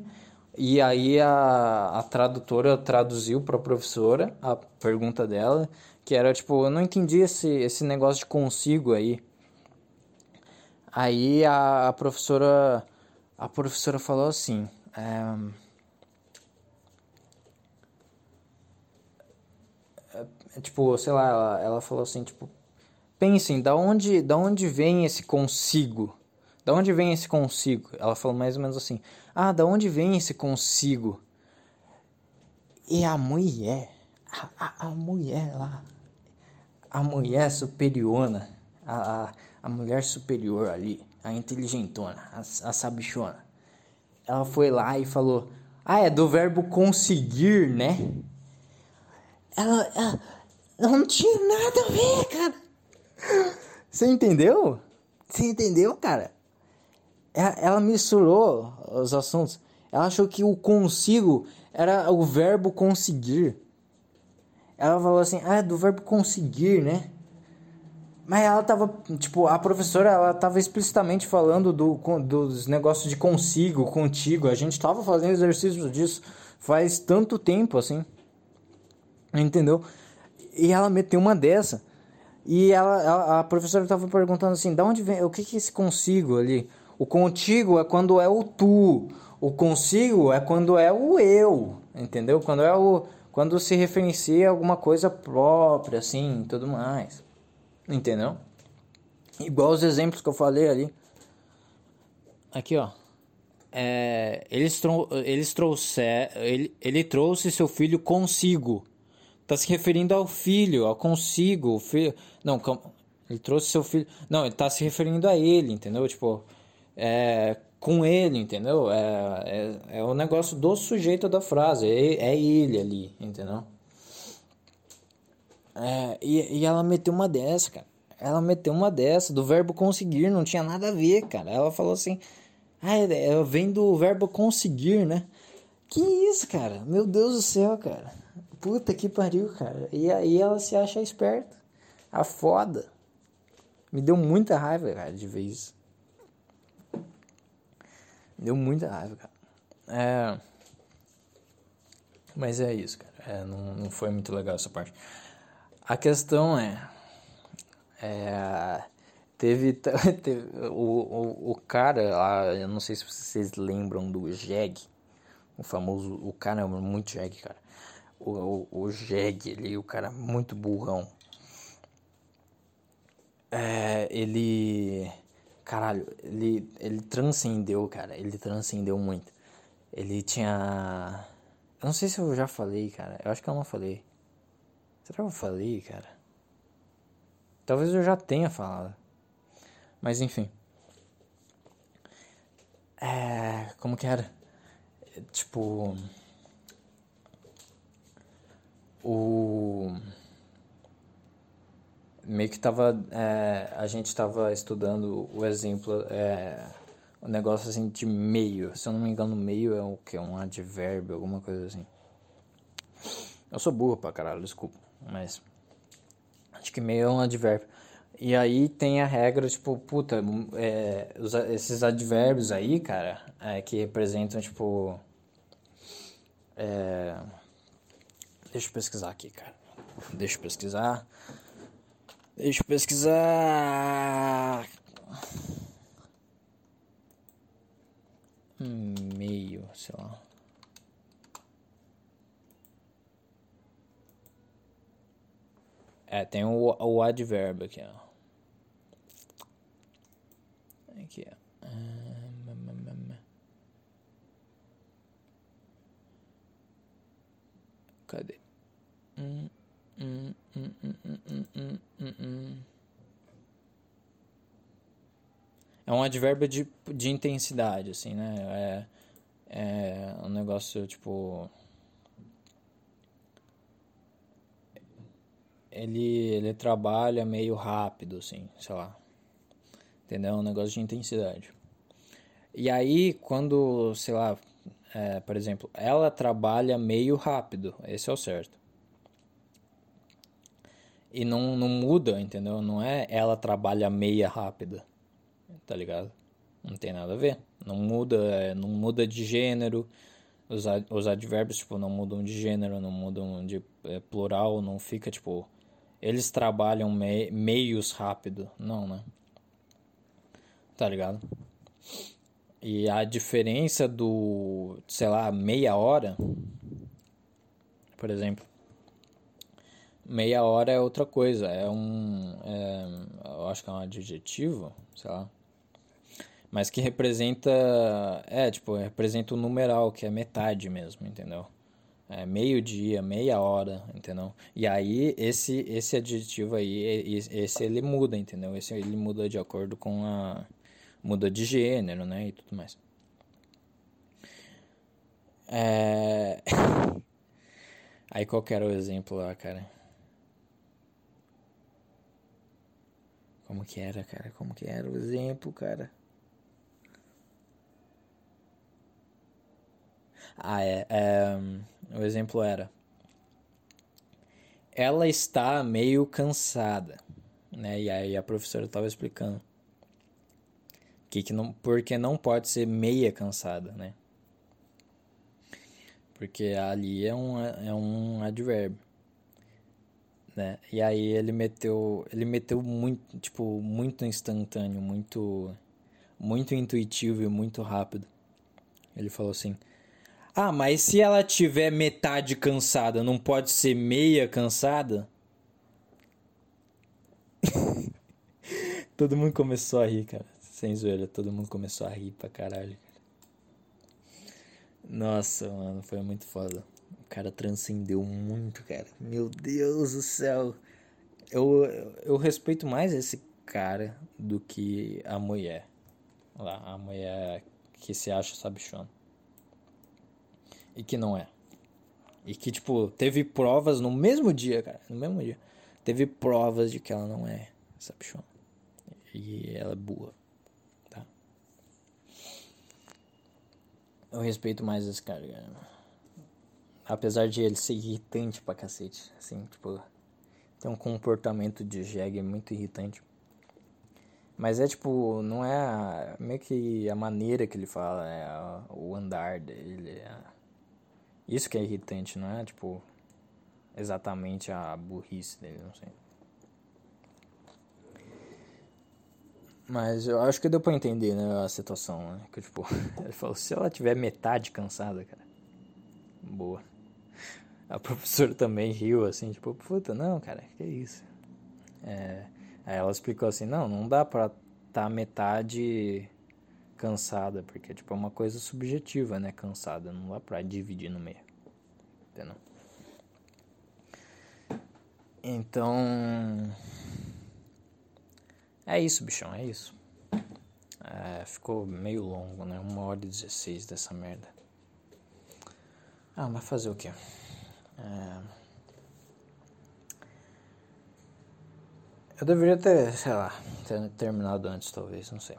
e aí a, a tradutora traduziu para a professora a pergunta dela, que era tipo, eu não entendi esse, esse negócio de consigo aí. Aí a, a professora a professora falou assim. É, tipo, sei lá, ela, ela falou assim, tipo, pensem, da onde, da onde vem esse consigo? Da onde vem esse consigo? Ela falou mais ou menos assim, ah, da onde vem esse consigo? E a mulher, a, a, a mulher lá, a mulher superiorna, a, a, a mulher superior ali, a inteligentona, a, a sabichona. Ela foi lá e falou: Ah, é do verbo conseguir, né? Ela, ela não tinha nada a ver, cara. Você entendeu? Você entendeu, cara? Ela, ela misturou os assuntos. Ela achou que o consigo era o verbo conseguir. Ela falou assim: Ah, é do verbo conseguir, né? Mas ela tava, tipo, a professora, ela tava explicitamente falando do, dos negócios de consigo, contigo. A gente tava fazendo exercício disso faz tanto tempo, assim. Entendeu? E ela meteu uma dessa. E ela, a, professora tava perguntando assim, da onde vem, o que que é esse consigo ali? O contigo é quando é o tu. O consigo é quando é o eu, entendeu? Quando é o quando se referencia a alguma coisa própria assim, tudo mais. Entendeu? Igual os exemplos que eu falei ali. Aqui, ó. É, eles, trou eles trouxer, ele, ele trouxe seu filho consigo. Tá se referindo ao filho, ao consigo. O filho, não, ele trouxe seu filho. Não, ele tá se referindo a ele, entendeu? Tipo, é, com ele, entendeu? É, é, é o negócio do sujeito da frase. É, é ele ali, entendeu? É, e, e ela meteu uma dessa, cara. Ela meteu uma dessa, do verbo conseguir, não tinha nada a ver, cara. Ela falou assim. Ah, é, é, vem do verbo conseguir, né? Que isso, cara? Meu Deus do céu, cara. Puta que pariu, cara. E aí ela se acha esperta. A foda. Me deu muita raiva, cara, de ver isso. Me deu muita raiva, cara. É. Mas é isso, cara. É, não, não foi muito legal essa parte. A questão é. É Teve, [LAUGHS] teve o, o, o, cara lá, eu não sei se vocês lembram do Jeg, o famoso, o cara é muito Jeg, cara. O, o, o Jeg, ele, o cara muito burrão. É, ele, caralho, ele, ele transcendeu, cara, ele transcendeu muito. Ele tinha, eu não sei se eu já falei, cara, eu acho que eu não falei. Será que eu falei, cara? Talvez eu já tenha falado. Mas enfim. É. Como que era? Tipo. O. Meio que tava. É, a gente tava estudando o exemplo. É, o negócio assim de meio. Se eu não me engano, meio é o que? Um advérbio, alguma coisa assim. Eu sou burro pra caralho, desculpa. Mas. Acho que meio é um advérbio. E aí tem a regra, tipo, puta, é, os, esses advérbios aí, cara, é, que representam, tipo. É, deixa eu pesquisar aqui, cara. Deixa eu pesquisar. Deixa eu pesquisar. Meio, sei lá. É, tem o, o advérbio aqui, ó. Aqui, ó. Cadê? Hum, hum, hum, é um advérbio de, de intensidade, assim, né? É, é um negócio tipo. Ele, ele trabalha meio rápido, assim, sei lá entendeu? Um negócio de intensidade. E aí, quando, sei lá, é, por exemplo, ela trabalha meio rápido, esse é o certo. E não, não muda, entendeu? Não é ela trabalha meia rápida, tá ligado? Não tem nada a ver. Não muda, é, não muda de gênero. Os, os advérbios, tipo, não mudam de gênero, não mudam de é, plural, não fica, tipo, eles trabalham me, meios rápido. Não, né? tá ligado? E a diferença do, sei lá, meia hora, por exemplo, meia hora é outra coisa, é um, é, eu acho que é um adjetivo, sei lá, mas que representa, é, tipo, representa o numeral, que é metade mesmo, entendeu? É meio dia, meia hora, entendeu? E aí esse esse adjetivo aí, esse ele muda, entendeu? Esse ele muda de acordo com a muda de gênero, né, e tudo mais. É... [LAUGHS] Aí qual que era o exemplo lá, cara? Como que era, cara? Como que era o exemplo, cara? Ah, é, é. O exemplo era. Ela está meio cansada, né? E aí a professora estava explicando que, que não, porque não pode ser meia cansada, né? Porque ali é um, é um advérbio. Né? E aí ele meteu, ele meteu muito, tipo, muito instantâneo, muito muito intuitivo e muito rápido. Ele falou assim: "Ah, mas se ela tiver metade cansada, não pode ser meia cansada?" [LAUGHS] Todo mundo começou a rir, cara. Sem zoeira, todo mundo começou a rir pra caralho. Nossa, mano, foi muito foda. Cara transcendeu muito, cara. Meu Deus do céu. Eu, eu respeito mais esse cara do que a mulher. Lá, a mulher que se acha sabichona. E que não é. E que, tipo, teve provas no mesmo dia, cara. No mesmo dia. Teve provas de que ela não é sabichona. E ela é boa. Tá? Eu respeito mais esse cara, cara. Apesar de ele ser irritante pra cacete. Assim, tipo. Tem um comportamento de jegue muito irritante. Mas é tipo, não é meio que a maneira que ele fala, é o andar dele. É isso que é irritante, não é tipo exatamente a burrice dele, não sei. Mas eu acho que deu pra entender, né, a situação, né? Que, tipo, [LAUGHS] ele falou, se ela tiver metade cansada, cara, boa. A professora também riu, assim, tipo, puta, não, cara, que isso. É, aí ela explicou assim, não, não dá pra tá metade cansada, porque, tipo, é uma coisa subjetiva, né, cansada, não dá pra dividir no meio, entendeu? Então... É isso, bichão, é isso. É, ficou meio longo, né? Uma hora e dezesseis dessa merda. Ah, mas fazer o quê? É... Eu deveria ter, sei lá, ter terminado antes, talvez, não sei.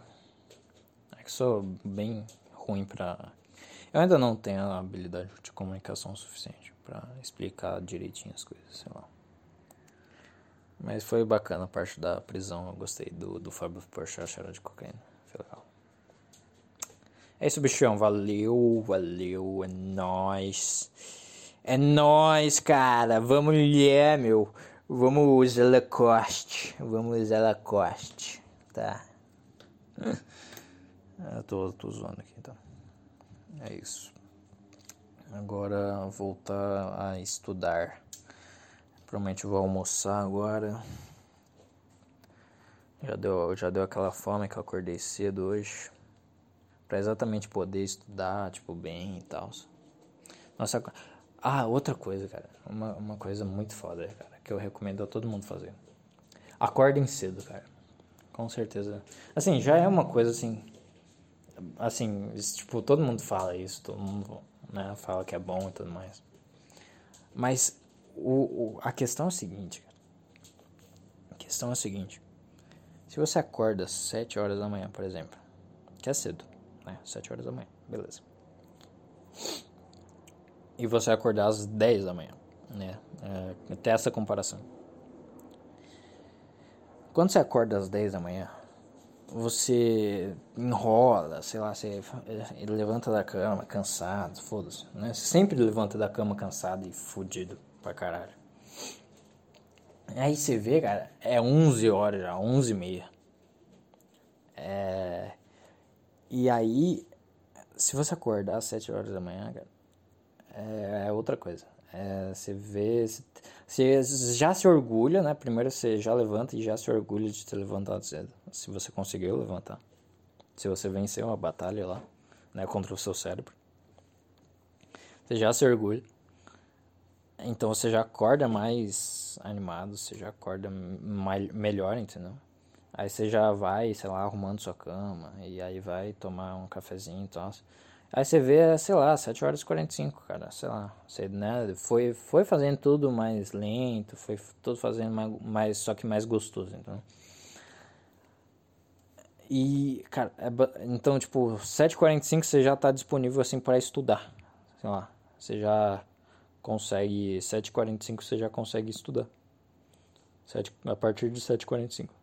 É que sou bem ruim pra. Eu ainda não tenho a habilidade de comunicação suficiente para explicar direitinho as coisas, sei lá. Mas foi bacana a parte da prisão. Eu gostei do, do Fábio Porchat cheiro de cocaína. Foi legal. É isso, bichão. Valeu, valeu. É nóis. É nóis, cara. Vamos ler, meu. Vamos usar Lacoste. Vamos usar Lacoste. Tá? [LAUGHS] Eu tô, tô zoando aqui, então. É isso. Agora voltar a estudar. Provavelmente vou almoçar agora. Já deu, já deu aquela fome que eu acordei cedo hoje. Pra exatamente poder estudar, tipo, bem e tal. Nossa, ah, outra coisa, cara. Uma, uma coisa muito foda, cara. Que eu recomendo a todo mundo fazer. Acordem cedo, cara. Com certeza. Assim, já é uma coisa assim. Assim, tipo, todo mundo fala isso, todo mundo né, fala que é bom e tudo mais. Mas o, o, a questão é a seguinte, cara. A questão é a seguinte. Se você acorda às 7 horas da manhã, por exemplo, que é cedo, né? 7 horas da manhã, beleza. E você acordar às 10 da manhã, né? É, até essa comparação. Quando você acorda às 10 da manhã, você enrola, sei lá, você levanta da cama cansado, foda-se, né? Você sempre levanta da cama cansado e fudido pra caralho. Aí você vê, cara, é 11 horas já, 11 e meia. É... E aí, se você acordar às 7 horas da manhã, cara, é, é outra coisa. É, você vê, você já se orgulha, né? Primeiro você já levanta e já se orgulha de ter levantado cedo. Se você conseguiu levantar. Se você venceu uma batalha lá, né? Contra o seu cérebro. Você já se orgulha. Então você já acorda mais animado, você já acorda mais, melhor, entendeu? Aí você já vai, sei lá, arrumando sua cama, e aí vai tomar um cafezinho e tal. Aí você vê, sei lá, 7 horas e 45, cara, sei lá. Você, né, foi, foi fazendo tudo mais lento, foi tudo fazendo mais, mais só que mais gostoso, então. E, cara, é, então, tipo, 7h45 você já tá disponível, assim, para estudar, sei lá. Você já consegue 7h45 você já consegue estudar. 7, a partir de 7h45.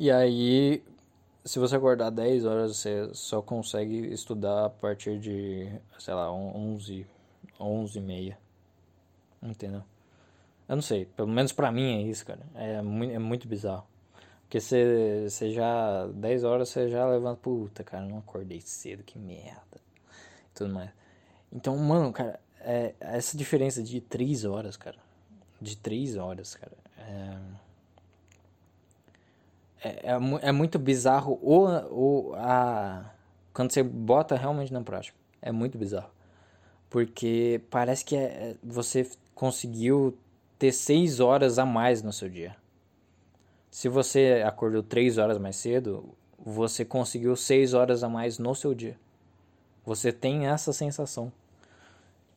E aí, se você acordar 10 horas, você só consegue estudar a partir de, sei lá, 11, 11 e meia. Entendeu? Eu não sei, pelo menos pra mim é isso, cara. É muito, é muito bizarro. Porque você, você já, 10 horas você já levanta, puta, cara, não acordei cedo, que merda. E tudo mais. Então, mano, cara, é, essa diferença de três horas, cara. De três horas, cara. É, é, é, é muito bizarro o, o, a, quando você bota realmente na prática. É muito bizarro. Porque parece que é, é você conseguiu ter seis horas a mais no seu dia. Se você acordou três horas mais cedo, você conseguiu seis horas a mais no seu dia. Você tem essa sensação.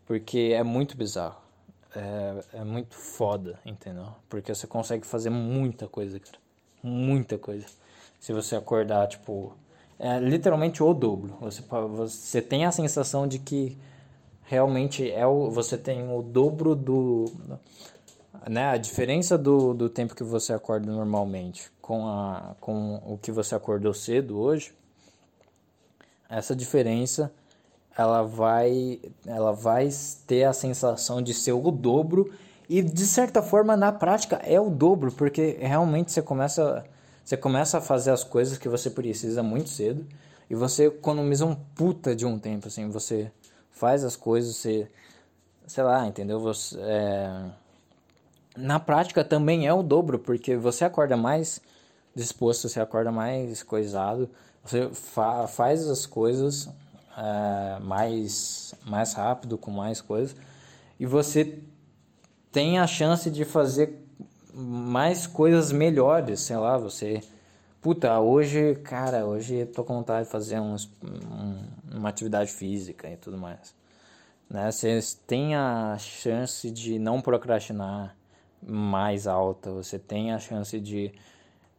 Porque é muito bizarro. É, é muito foda, entendeu? Porque você consegue fazer muita coisa, cara. Muita coisa. Se você acordar, tipo. É literalmente o dobro. Você, você tem a sensação de que realmente é o, você tem o dobro do. Né, a diferença do, do tempo que você acorda normalmente com, a, com o que você acordou cedo hoje, essa diferença ela vai, ela vai ter a sensação de ser o dobro e de certa forma na prática é o dobro, porque realmente você começa, você começa a fazer as coisas que você precisa muito cedo e você economiza um puta de um tempo, assim, você faz as coisas, você, sei lá, entendeu? Você, é... Na prática também é o dobro, porque você acorda mais disposto, você acorda mais coisado, você fa faz as coisas é, mais, mais rápido, com mais coisas, e você tem a chance de fazer mais coisas melhores, sei lá, você... Puta, hoje, cara, hoje tô com vontade de fazer uns, um, uma atividade física e tudo mais. Né? Você tem a chance de não procrastinar mais alta, você tem a chance de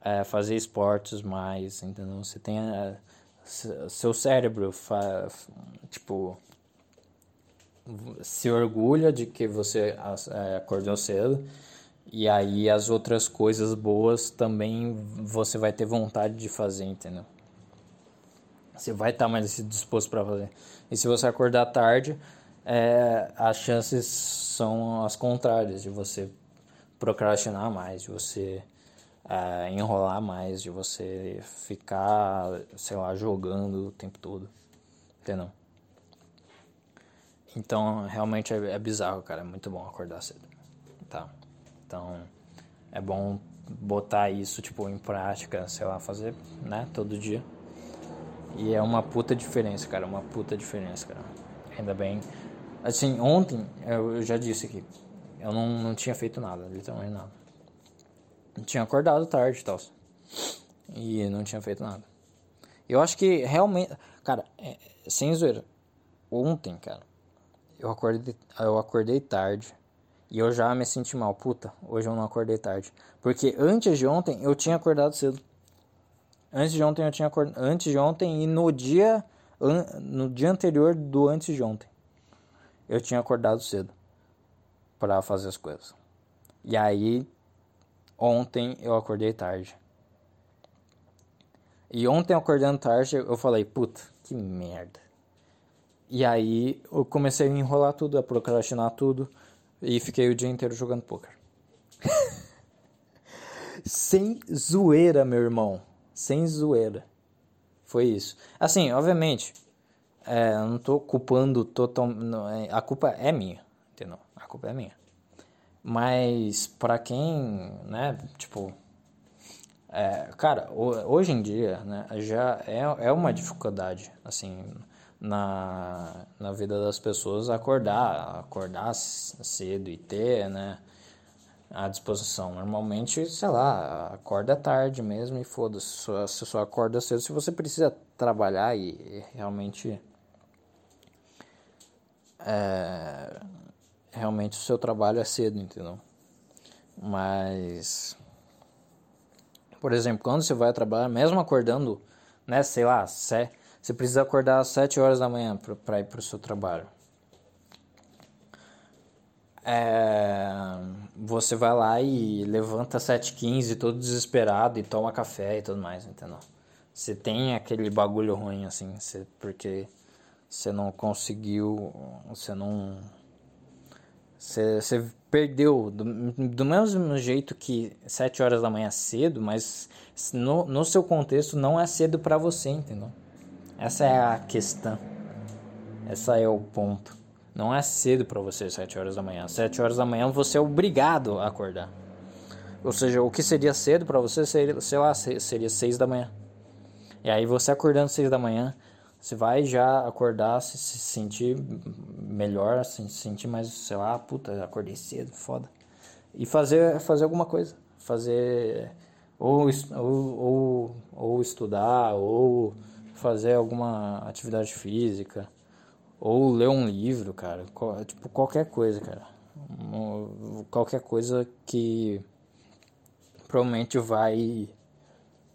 é, fazer esportes mais, entendeu? Você tem a, seu cérebro fa, tipo se orgulha de que você é, acordou cedo e aí as outras coisas boas também você vai ter vontade de fazer, entendeu? Você vai estar mais disposto para fazer. E se você acordar tarde, é, as chances são as contrárias de você procrastinar mais, de você é, enrolar mais, de você ficar, sei lá, jogando o tempo todo. Entendeu? Então, realmente é, é bizarro, cara. É muito bom acordar cedo. Tá? Então, é bom botar isso, tipo, em prática, sei lá, fazer, né, todo dia. E é uma puta diferença, cara. Uma puta diferença, cara. Ainda bem. Assim, ontem, eu já disse aqui, eu não, não tinha feito nada, literalmente nada tinha acordado tarde e tal. E não tinha feito nada. Eu acho que realmente. Cara, é, sem zoeira. Ontem, cara, eu acordei, eu acordei tarde. E eu já me senti mal. Puta, hoje eu não acordei tarde. Porque antes de ontem eu tinha acordado cedo. Antes de ontem eu tinha acordado. Antes de ontem e no dia. No dia anterior do antes de ontem. Eu tinha acordado cedo. para fazer as coisas. E aí Ontem eu acordei tarde. E ontem acordando tarde eu falei, puta, que merda. E aí eu comecei a enrolar tudo, a procrastinar tudo e fiquei o dia inteiro jogando poker. [LAUGHS] Sem zoeira, meu irmão. Sem zoeira. Foi isso. Assim, obviamente, é, eu não tô culpando total. É, a culpa é minha, entendeu? A culpa é minha. Mas para quem, né, tipo, é, cara, hoje em dia, né, já é, é uma dificuldade, assim, na, na vida das pessoas acordar, acordar cedo e ter, né, à disposição. Normalmente, sei lá, acorda tarde mesmo e foda-se, você só acorda cedo se você precisa trabalhar e, e realmente é, realmente o seu trabalho é cedo, entendeu? Mas, por exemplo, quando você vai trabalhar, mesmo acordando, né, sei lá, você precisa acordar às 7 horas da manhã para ir para o seu trabalho. É, você vai lá e levanta às 7h15 todo desesperado e toma café e tudo mais, entendeu? Você tem aquele bagulho ruim assim, você, porque você não conseguiu, você não você perdeu do, do mesmo jeito que 7 horas da manhã é cedo, mas no, no seu contexto não é cedo para você, entendeu? Essa é a questão. Essa é o ponto. Não é cedo para você 7 horas da manhã. 7 horas da manhã você é obrigado a acordar. Ou seja, o que seria cedo para você seria, sei lá, seria 6 da manhã. E aí você acordando 6 da manhã, você vai já acordar, se, se sentir melhor, se sentir mais, sei lá, puta, acordei cedo, foda. E fazer, fazer alguma coisa. Fazer. Ou, ou, ou, ou estudar, ou fazer alguma atividade física, ou ler um livro, cara. Tipo, qualquer coisa, cara. Qualquer coisa que provavelmente vai.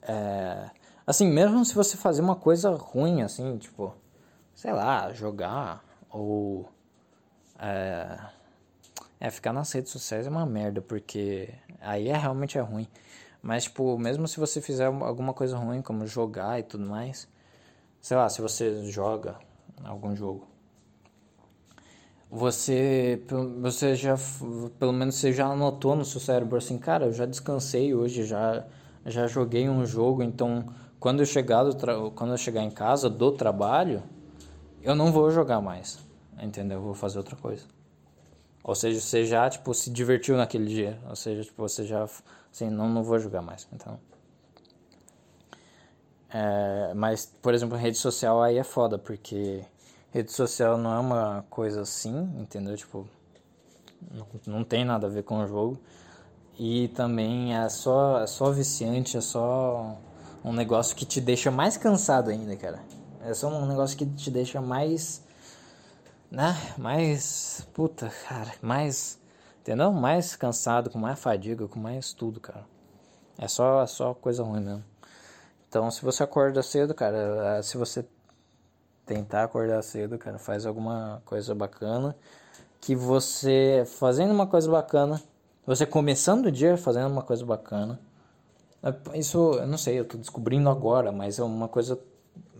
É, assim, mesmo se você fazer uma coisa ruim, assim, tipo, sei lá, jogar ou. É, é, ficar nas redes sociais é uma merda, porque aí é realmente é ruim. Mas, tipo, mesmo se você fizer alguma coisa ruim, como jogar e tudo mais, sei lá, se você joga algum jogo, você, você já, pelo menos você já anotou no seu cérebro assim, cara, eu já descansei hoje, já, já joguei um jogo, então quando eu chegar do quando eu chegar em casa do trabalho, eu não vou jogar mais, entendeu? Eu vou fazer outra coisa. Ou seja, você já tipo se divertiu naquele dia, ou seja, tipo você já assim, não não vou jogar mais, então. É, mas por exemplo, rede social aí é foda porque Rede social não é uma coisa assim, entendeu? Tipo, não, não tem nada a ver com o jogo. E também é só, é só viciante, é só um negócio que te deixa mais cansado ainda, cara. É só um negócio que te deixa mais. Né? Mais. Puta, cara. Mais. Entendeu? Mais cansado, com mais fadiga, com mais tudo, cara. É só, é só coisa ruim mesmo. Então, se você acorda cedo, cara, se você tentar acordar cedo, cara, faz alguma coisa bacana. Que você fazendo uma coisa bacana, você começando o dia fazendo uma coisa bacana. É, isso, eu não sei, eu tô descobrindo agora, mas é uma coisa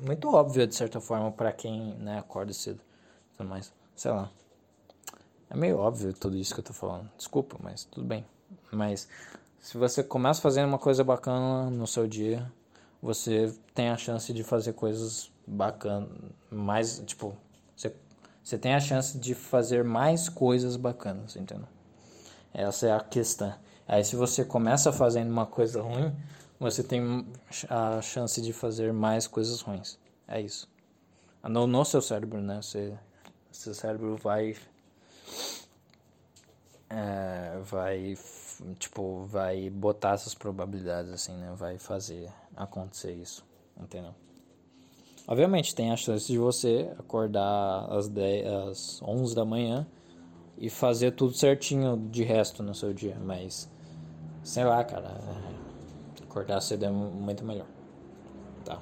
muito óbvia de certa forma para quem, né, acorda cedo. Mais, sei lá. É meio óbvio tudo isso que eu tô falando. Desculpa, mas tudo bem. Mas se você começa fazendo uma coisa bacana no seu dia, você tem a chance de fazer coisas bacana, mais, tipo, você, você tem a chance de fazer mais coisas bacanas, entendeu? Essa é a questão. Aí se você começa fazendo uma coisa ruim, você tem a chance de fazer mais coisas ruins. É isso. No, no seu cérebro, né? Você, seu cérebro vai é, vai tipo vai botar essas probabilidades assim, né? Vai fazer acontecer isso, entendeu? Obviamente, tem a chance de você acordar às, 10, às 11 da manhã e fazer tudo certinho de resto no seu dia, mas sei lá, cara, acordar cedo é muito melhor. Tá.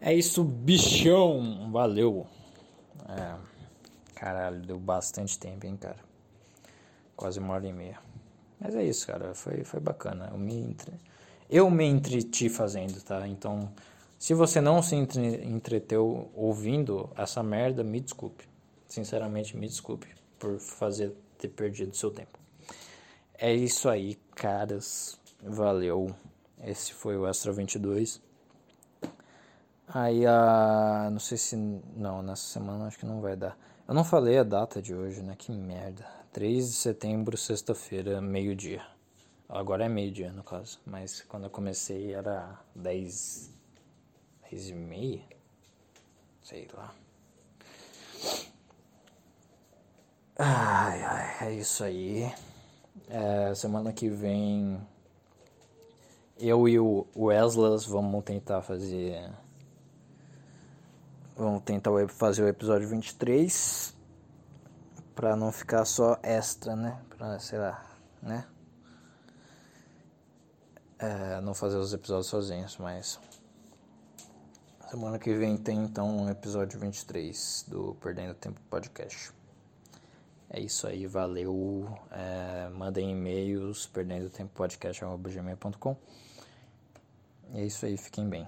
É isso, bichão. Valeu. É, caralho, deu bastante tempo, hein, cara. Quase uma hora e meia. Mas é isso, cara. Foi, foi bacana. Eu me, entre... eu me entreti fazendo, tá? Então se você não se entreteu ouvindo essa merda, me desculpe. Sinceramente, me desculpe por fazer ter perdido seu tempo. É isso aí, caras. Valeu. Esse foi o Extra 22. Aí, a. Não sei se. Não, nessa semana acho que não vai dar. Eu não falei a data de hoje, né? Que merda. 3 de setembro, sexta-feira, meio-dia. Agora é meio-dia, no caso. Mas quando eu comecei era 10 Seis e meia? Sei lá. Ai, ai, é isso aí. É, semana que vem eu e o Weslas vamos tentar fazer. Vamos tentar fazer o episódio 23 pra não ficar só extra, né? Pra, sei lá, né? É, não fazer os episódios sozinhos, mas Semana que vem tem então o episódio 23 do Perdendo Tempo Podcast. É isso aí, valeu. É, mandem e-mails, perdendo tempo podcast, É isso aí, fiquem bem.